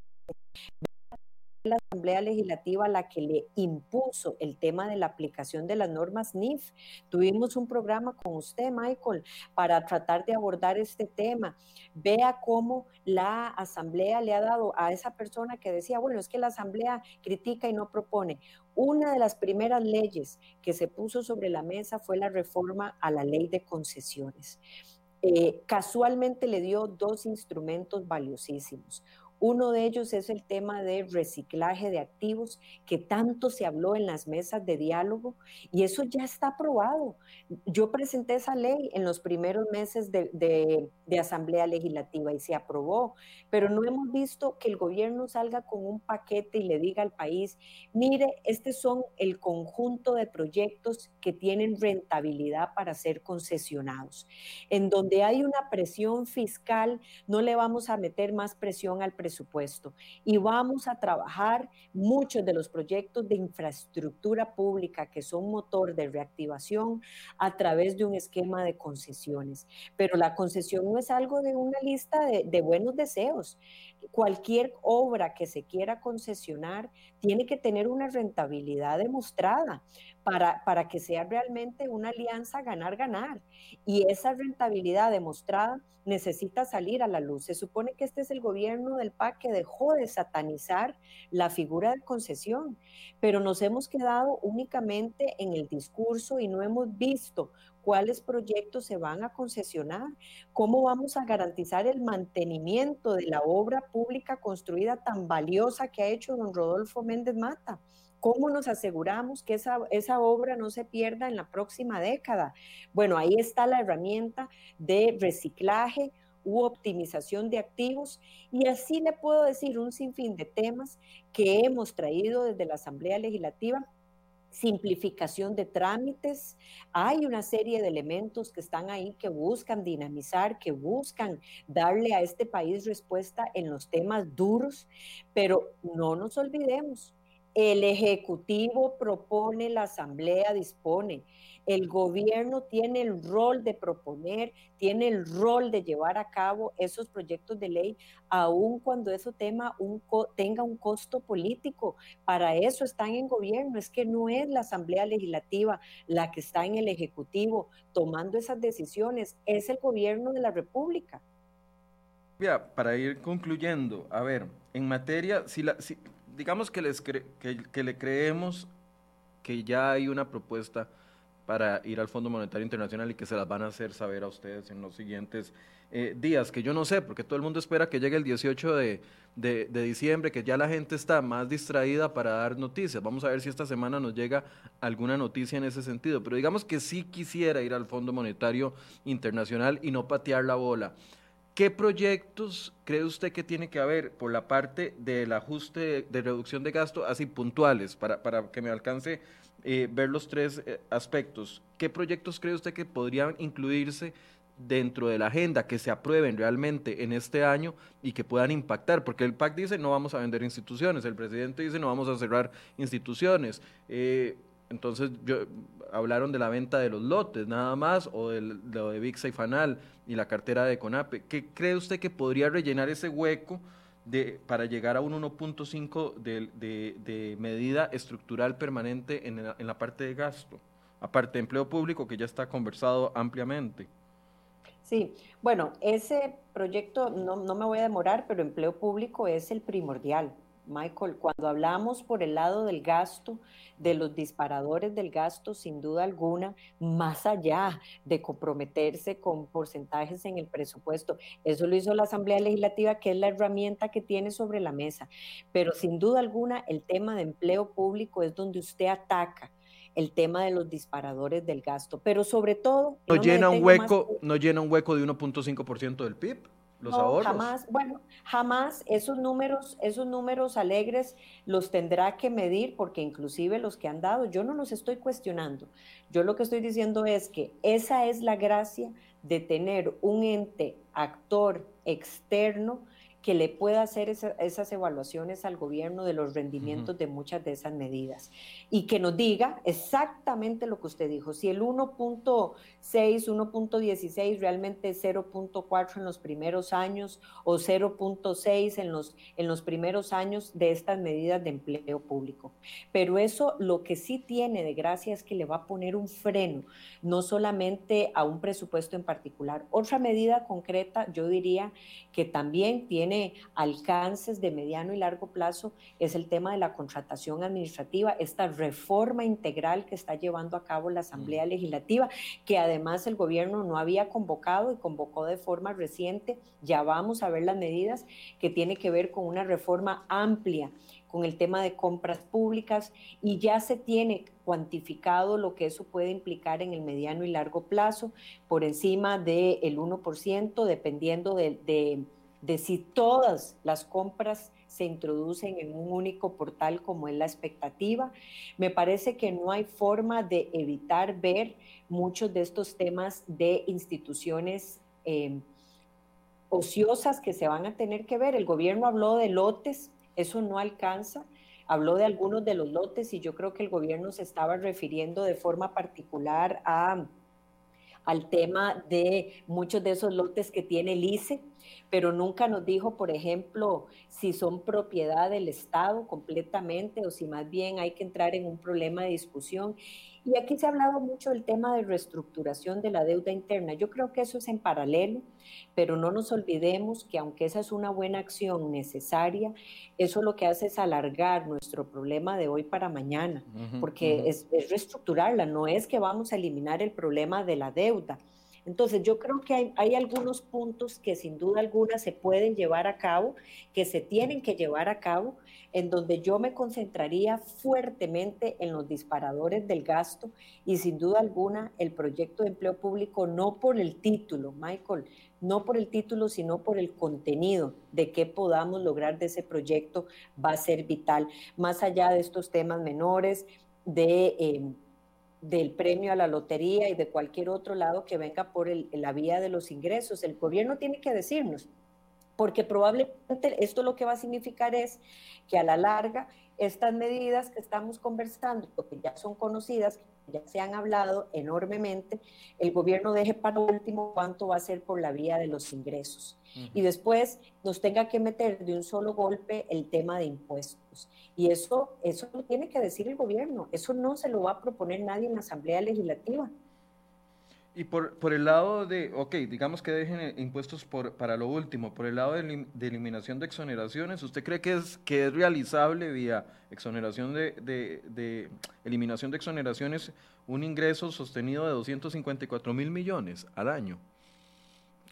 la Asamblea Legislativa la que le impuso el tema de la aplicación de las normas NIF. Tuvimos un programa con usted, Michael, para tratar de abordar este tema. Vea cómo la Asamblea le ha dado a esa persona que decía, bueno, es que la Asamblea critica y no propone. Una de las primeras leyes que se puso sobre la mesa fue la reforma a la ley de concesiones. Eh, casualmente le dio dos instrumentos valiosísimos. Uno de ellos es el tema de reciclaje de activos, que tanto se habló en las mesas de diálogo, y eso ya está aprobado. Yo presenté esa ley en los primeros meses de, Asamblea Legislativa y se aprobó, pero no hemos visto que el gobierno salga con un paquete y le diga al país, mire, estos son el conjunto de proyectos que tienen rentabilidad para ser concesionados. En donde hay una presión fiscal, no le vamos a meter más presión al presupuesto y vamos a trabajar muchos de los proyectos de infraestructura pública que son motor de reactivación a través de un esquema de concesiones. Pero la concesión no es algo de una lista de, de buenos deseos. Cualquier obra que se quiera concesionar tiene que tener una rentabilidad demostrada para, para que sea realmente una alianza ganar-ganar. Y esa rentabilidad demostrada necesita salir a la luz. Se supone que este es el gobierno del PAC que dejó de satanizar la figura de concesión, pero nos hemos quedado únicamente en el discurso y no hemos visto cuáles proyectos se van a concesionar, cómo vamos a garantizar el mantenimiento de la obra pública construida tan valiosa que ha hecho don Rodolfo Méndez Mata. ¿Cómo nos aseguramos que esa, esa obra no se pierda en la próxima década? Bueno, ahí está la herramienta de reciclaje u optimización de activos y así le puedo decir un sinfín de temas que hemos traído desde la Asamblea Legislativa simplificación de trámites. Hay una serie de elementos que están ahí que buscan dinamizar, que buscan darle a este país respuesta en los temas duros, pero no nos olvidemos, el Ejecutivo propone, la Asamblea dispone. El gobierno tiene el rol de proponer, tiene el rol de llevar a cabo esos proyectos de ley, aun cuando eso tema un tenga un costo político. Para eso están en gobierno. Es que no es la Asamblea Legislativa la que está en el Ejecutivo tomando esas decisiones, es el gobierno de la República. Ya, para ir concluyendo, a ver, en materia, si la, si, digamos que, les que, le creemos que ya hay una propuesta para ir al Fondo Monetario Internacional y que se las van a hacer saber a ustedes en los siguientes eh, días, que yo no sé, porque todo el mundo espera que llegue el 18 de, de, diciembre, que ya la gente está más distraída para dar noticias. Vamos a ver si esta semana nos llega alguna noticia en ese sentido, pero digamos que sí quisiera ir al Fondo Monetario Internacional y no patear la bola. ¿Qué proyectos cree usted que tiene que haber por la parte del ajuste de, reducción de gasto, así puntuales, para, para que me alcance eh, ver los tres eh, aspectos? ¿Qué proyectos cree usted que podrían incluirse dentro de la agenda, que se aprueben realmente en este año y que puedan impactar? Porque el PAC dice no vamos a vender instituciones, el presidente dice no vamos a cerrar instituciones. Eh, entonces, yo, hablaron de la venta de los lotes nada más, o de lo de VIXA y Fanal y la cartera de CONAPE. ¿Qué cree usted que podría rellenar ese hueco de, para llegar a un 1.5 de, de, medida estructural permanente en la, en la parte de gasto? Aparte de empleo público, que ya está conversado ampliamente. Sí, bueno, ese proyecto, no, no me voy a demorar, pero empleo público es el primordial. Michael, cuando hablamos por el lado del gasto, de los disparadores del gasto, sin duda alguna, más allá de comprometerse con porcentajes en el presupuesto. Eso lo hizo la Asamblea Legislativa, que es la herramienta que tiene sobre la mesa. Pero sin duda alguna, el tema de empleo público es donde usted ataca el tema de los disparadores del gasto, pero sobre todo... No, llena, un hueco, no llena un hueco de 1.5% del PIB no, Jamás, bueno, jamás. Esos números, esos números alegres los tendrá que medir porque inclusive los que han dado, yo no los estoy cuestionando. Yo lo que estoy diciendo es que esa es la gracia de tener un ente actor externo que le pueda hacer esas evaluaciones al gobierno de los rendimientos de muchas de esas medidas y que nos diga exactamente lo que usted dijo, si el 1.6, 1.16 realmente es 0.4 en los primeros años o 0.6 en los, en los primeros años de estas medidas de empleo público. Pero eso lo que sí tiene de gracia es que le va a poner un freno, no solamente a un presupuesto en particular. Otra medida concreta, yo diría que también tiene alcances de mediano y largo plazo es el tema de la contratación administrativa, esta reforma integral que está llevando a cabo la Asamblea mm. Legislativa, que además el gobierno no había convocado y convocó de forma reciente. Ya vamos a ver las medidas que tiene que ver con una reforma amplia con el tema de compras públicas y ya se tiene cuantificado lo que eso puede implicar en el mediano y largo plazo, por encima del 1%, dependiendo de, de de si todas las compras se introducen en un único portal como es la expectativa. Me parece que no hay forma de evitar ver muchos de estos temas de instituciones em, ociosas que se van a tener que ver. El gobierno habló de lotes, eso no alcanza. Habló de algunos de los lotes y yo creo que el gobierno se estaba refiriendo de forma particular a al tema de muchos de esos lotes que tiene el ICE, pero nunca nos dijo, por ejemplo, si son propiedad del Estado completamente o si más bien hay que entrar en un problema de discusión. Y aquí se ha hablado mucho del tema de reestructuración de la deuda interna. Yo creo que eso es en paralelo, pero no nos olvidemos que aunque esa es una buena acción necesaria, eso lo que hace es alargar nuestro problema de hoy para mañana, porque es, es reestructurarla, no es que vamos a eliminar el problema de la deuda. Entonces, yo creo que hay, algunos puntos que sin duda alguna se pueden llevar a cabo, que se tienen que llevar a cabo, en donde yo me concentraría fuertemente en los disparadores del gasto y sin duda alguna el proyecto de empleo público, no por el título, Michael, no por el título, sino por el contenido de qué podamos lograr de ese proyecto va a ser vital, más allá de estos temas menores de... Eh, del premio a la lotería y de cualquier otro lado que venga por la vía de los ingresos. El gobierno tiene que decirnos, porque probablemente esto lo que va a significar es que a la larga estas medidas que estamos conversando, que ya son conocidas, ya se han hablado enormemente, el gobierno deje para último cuánto va a ser por la vía de los ingresos. Y después nos tenga que meter de un solo golpe el tema de impuestos. Y eso, eso lo tiene que decir el gobierno. Eso no se lo va a proponer nadie en la Asamblea Legislativa. Y por, por, el lado de, ok, digamos que dejen impuestos por, para lo último, por el lado de, eliminación de exoneraciones, ¿usted cree que es, que es realizable vía exoneración de, de, de, eliminación de exoneraciones un ingreso sostenido de 254 mil millones al año?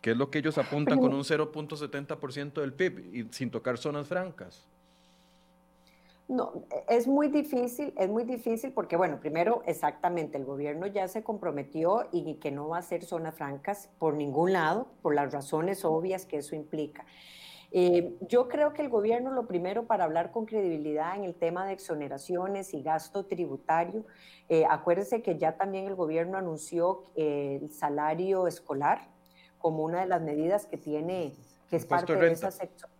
Que es lo que ellos apuntan con un 0.70% del PIB y sin tocar zonas francas. No, es muy difícil, es muy difícil porque, bueno, primero, exactamente, el gobierno ya se comprometió y que no va a ser zonas francas por ningún lado, por las razones obvias que eso implica. Eh, yo creo que el gobierno, lo primero, para hablar con credibilidad en el tema de exoneraciones y gasto tributario, eh, acuérdese que ya también el gobierno anunció eh, el salario escolar como una de las medidas que tiene, que es parte de, esas exoneraciones.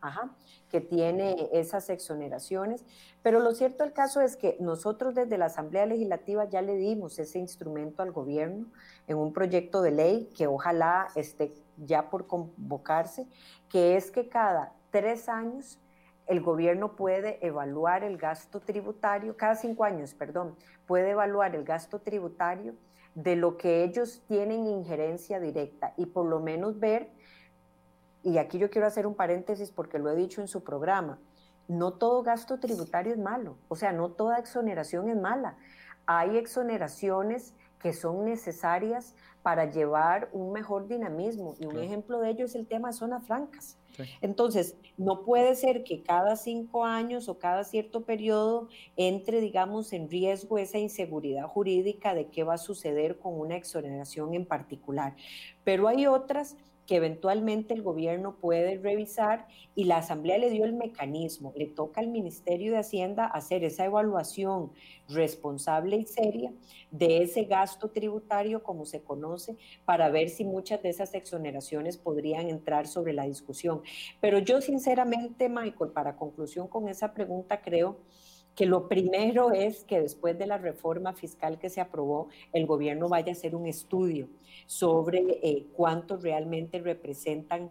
Ajá que tiene esas exoneraciones, pero lo cierto del caso es que nosotros desde la Asamblea Legislativa ya le dimos ese instrumento al gobierno en un proyecto de ley que ojalá esté ya por convocarse, que es que cada tres años el gobierno puede evaluar el gasto tributario, cada cinco años, perdón, puede evaluar el gasto tributario de lo que ellos tienen injerencia directa y por lo menos ver y aquí yo quiero hacer un paréntesis porque lo he dicho en su programa, no todo gasto tributario es malo, o sea, no toda exoneración es mala. Hay exoneraciones que son necesarias para llevar un mejor dinamismo y un ejemplo de ello es el tema de zonas francas. Entonces, no puede ser que cada cinco años o cada cierto periodo entre, digamos, en riesgo esa inseguridad jurídica de qué va a suceder con una exoneración en particular. Pero hay otras que eventualmente el gobierno puede revisar y la Asamblea le dio el mecanismo. Le toca al Ministerio de Hacienda hacer esa evaluación responsable y seria de ese gasto tributario, como se conoce, para ver si muchas de esas exoneraciones podrían entrar sobre la discusión. Pero yo sinceramente, Michael, para conclusión con esa pregunta, creo que lo primero es que después de la reforma fiscal que se aprobó, el gobierno vaya a hacer un estudio sobre eh, cuánto realmente representan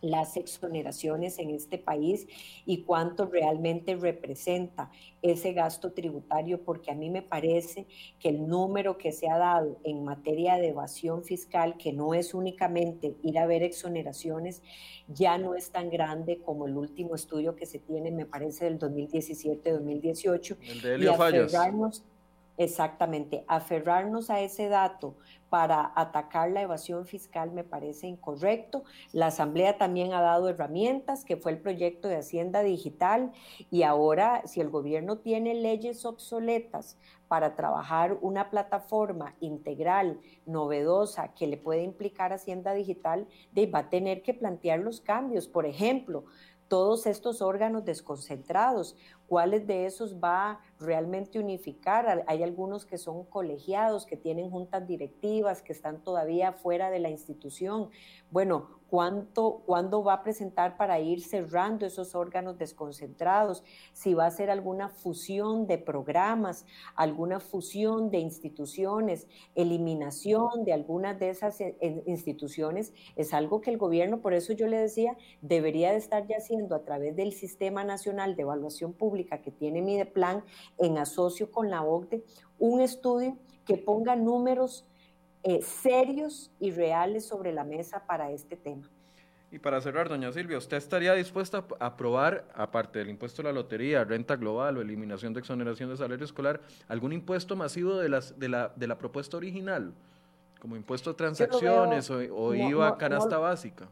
las exoneraciones en este país y cuánto realmente representa ese gasto tributario, porque a mí me parece que el número que se ha dado en materia de evasión fiscal, que no es únicamente ir a ver exoneraciones, ya no es tan grande como el último estudio que se tiene, me parece, del 2017-2018. El de Elio Fallas. Exactamente, aferrarnos a ese dato para atacar la evasión fiscal me parece incorrecto. La Asamblea también ha dado herramientas, que fue el proyecto de Hacienda Digital, y ahora si el gobierno tiene leyes obsoletas para trabajar una plataforma integral, novedosa, que le puede implicar Hacienda Digital, va a tener que plantear los cambios. Por ejemplo, todos estos órganos desconcentrados, cuáles de esos va realmente unificar. Hay algunos que son colegiados, que tienen juntas directivas, que están todavía fuera de la institución. Bueno, ¿cuánto, ¿cuándo va a presentar para ir cerrando esos órganos desconcentrados? Si va a hacer alguna fusión de programas, alguna fusión de instituciones, eliminación de algunas de esas eh, instituciones, es algo que el gobierno, por eso yo le decía, debería de estar ya haciendo a través del Sistema Nacional de Evaluación Pública que tiene Mideplan en asocio con la OCDE, un estudio que ponga números eh, serios y reales sobre la mesa para este tema. Y para cerrar, doña Silvia, ¿usted estaría dispuesta a aprobar, aparte del impuesto a la lotería, renta global o eliminación de exoneración de salario escolar, algún impuesto masivo de, las, de, la, de la propuesta original, como impuesto a transacciones o, IVA canasta básica?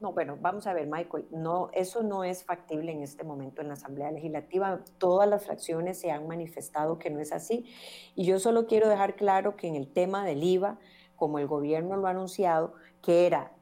No, bueno, vamos a ver, Michael, no, eso no es factible en este momento en la Asamblea Legislativa. Todas las fracciones se han manifestado que no es así. Y yo solo quiero dejar claro que en el tema del IVA, como el gobierno lo ha anunciado, que era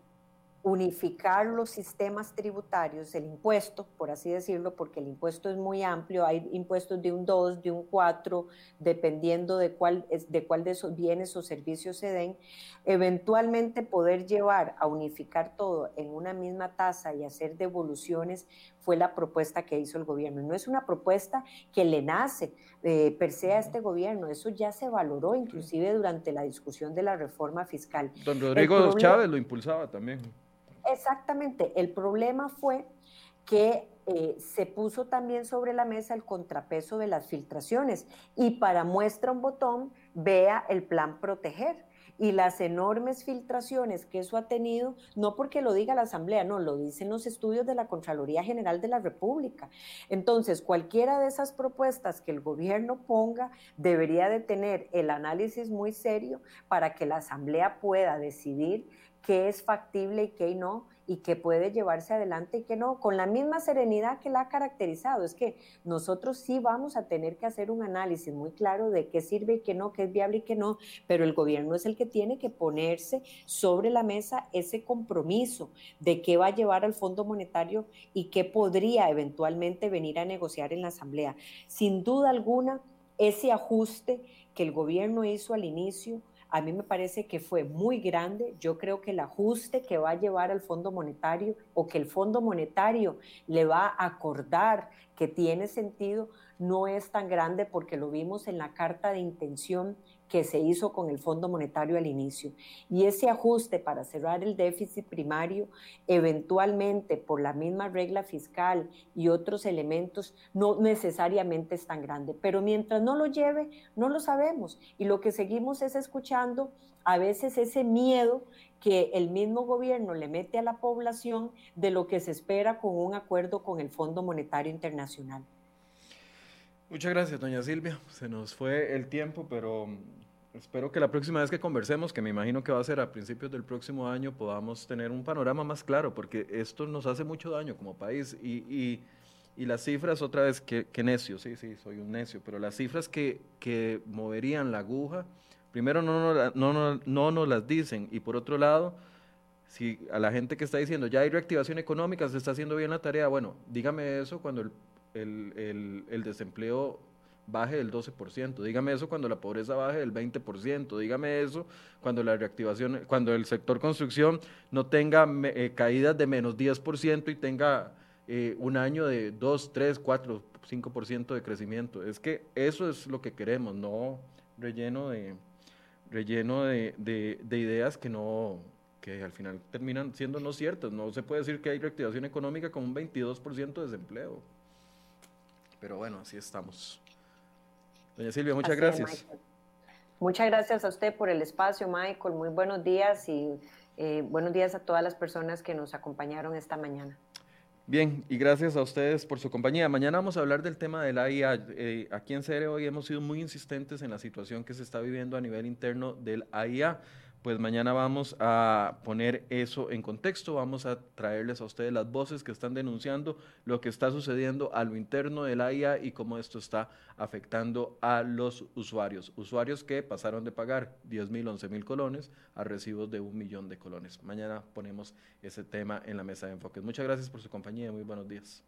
unificar los sistemas tributarios, el impuesto, por así decirlo, porque el impuesto es muy amplio, hay impuestos de un 2, de un 4, dependiendo de cuál, de cuál de esos bienes o servicios se den, eventualmente poder llevar a unificar todo en una misma tasa y hacer devoluciones fue la propuesta que hizo el gobierno. No es una propuesta que le nace eh, per se a este gobierno, eso ya se valoró inclusive durante la discusión de la reforma fiscal. Don Rodrigo Chávez lo impulsaba también. Exactamente, el problema fue que eh, se puso también sobre la mesa el contrapeso de las filtraciones y para muestra un botón, vea el plan proteger y las enormes filtraciones que eso ha tenido, no porque lo diga la Asamblea, no, lo dicen los estudios de la Contraloría General de la República. Entonces, cualquiera de esas propuestas que el gobierno ponga debería de tener el análisis muy serio para que la Asamblea pueda decidir qué es factible y qué no y que puede llevarse adelante y que no, con la misma serenidad que la ha caracterizado. Es que nosotros sí vamos a tener que hacer un análisis muy claro de qué sirve y qué no, qué es viable y qué no, pero el gobierno es el que tiene que ponerse sobre la mesa ese compromiso de qué va a llevar al Fondo Monetario y qué podría eventualmente venir a negociar en la Asamblea. Sin duda alguna, ese ajuste que el gobierno hizo al inicio a mí me parece que fue muy grande. Yo creo que el ajuste que va a llevar al Fondo Monetario o que el Fondo Monetario le va a acordar que tiene sentido no es tan grande porque lo vimos en la carta de intención que se hizo con el Fondo Monetario al inicio. Y ese ajuste para cerrar el déficit primario, eventualmente por la misma regla fiscal y otros elementos, no necesariamente es tan grande. Pero mientras no lo lleve, no lo sabemos. Y lo que seguimos es escuchando a veces ese miedo que el mismo gobierno le mete a la población de lo que se espera con un acuerdo con el Fondo Monetario Internacional. Muchas gracias, doña Silvia. Se nos fue el tiempo, pero mm, espero que la próxima vez que conversemos, que me imagino que va a ser a principios del próximo año, podamos tener un panorama más claro, porque esto nos hace mucho daño como país. Y, y, las cifras, otra vez, que, necio, sí, sí, soy un necio, pero las cifras que, que moverían la aguja, primero no, no, no, no nos las dicen, y por otro lado, si a la gente que está diciendo ya hay reactivación económica, se está haciendo bien la tarea, bueno, dígame eso cuando el el, desempleo baje del 12%, dígame eso cuando la pobreza baje del 20%, dígame eso cuando la reactivación, cuando el sector construcción no tenga eh, caídas de menos 10% y tenga eh, un año de 2, 3, 4, 5% de crecimiento. Es que eso es lo que queremos, no relleno de, relleno de, de ideas que no que al final terminan siendo no ciertas. No se puede decir que hay reactivación económica con un 22% de desempleo. Pero bueno, así estamos. Doña Silvia, muchas gracias. muchas gracias a usted por el espacio, Michael. Muy buenos días y eh, buenos días a todas las personas que nos acompañaron esta mañana. Bien, y gracias a ustedes por su compañía. Mañana vamos a hablar del tema del AIA. Eh, aquí en CR hoy hemos sido muy insistentes en la situación que se está viviendo a nivel interno del AIA pues mañana vamos a poner eso en contexto, vamos a traerles a ustedes las voces que están denunciando lo que está sucediendo a lo interno del AIA y cómo esto está afectando a los usuarios, usuarios que pasaron de pagar 10 mil, 11 mil colones a recibos de un millón de colones. Mañana ponemos ese tema en la mesa de enfoques. Muchas gracias por su compañía, muy buenos días.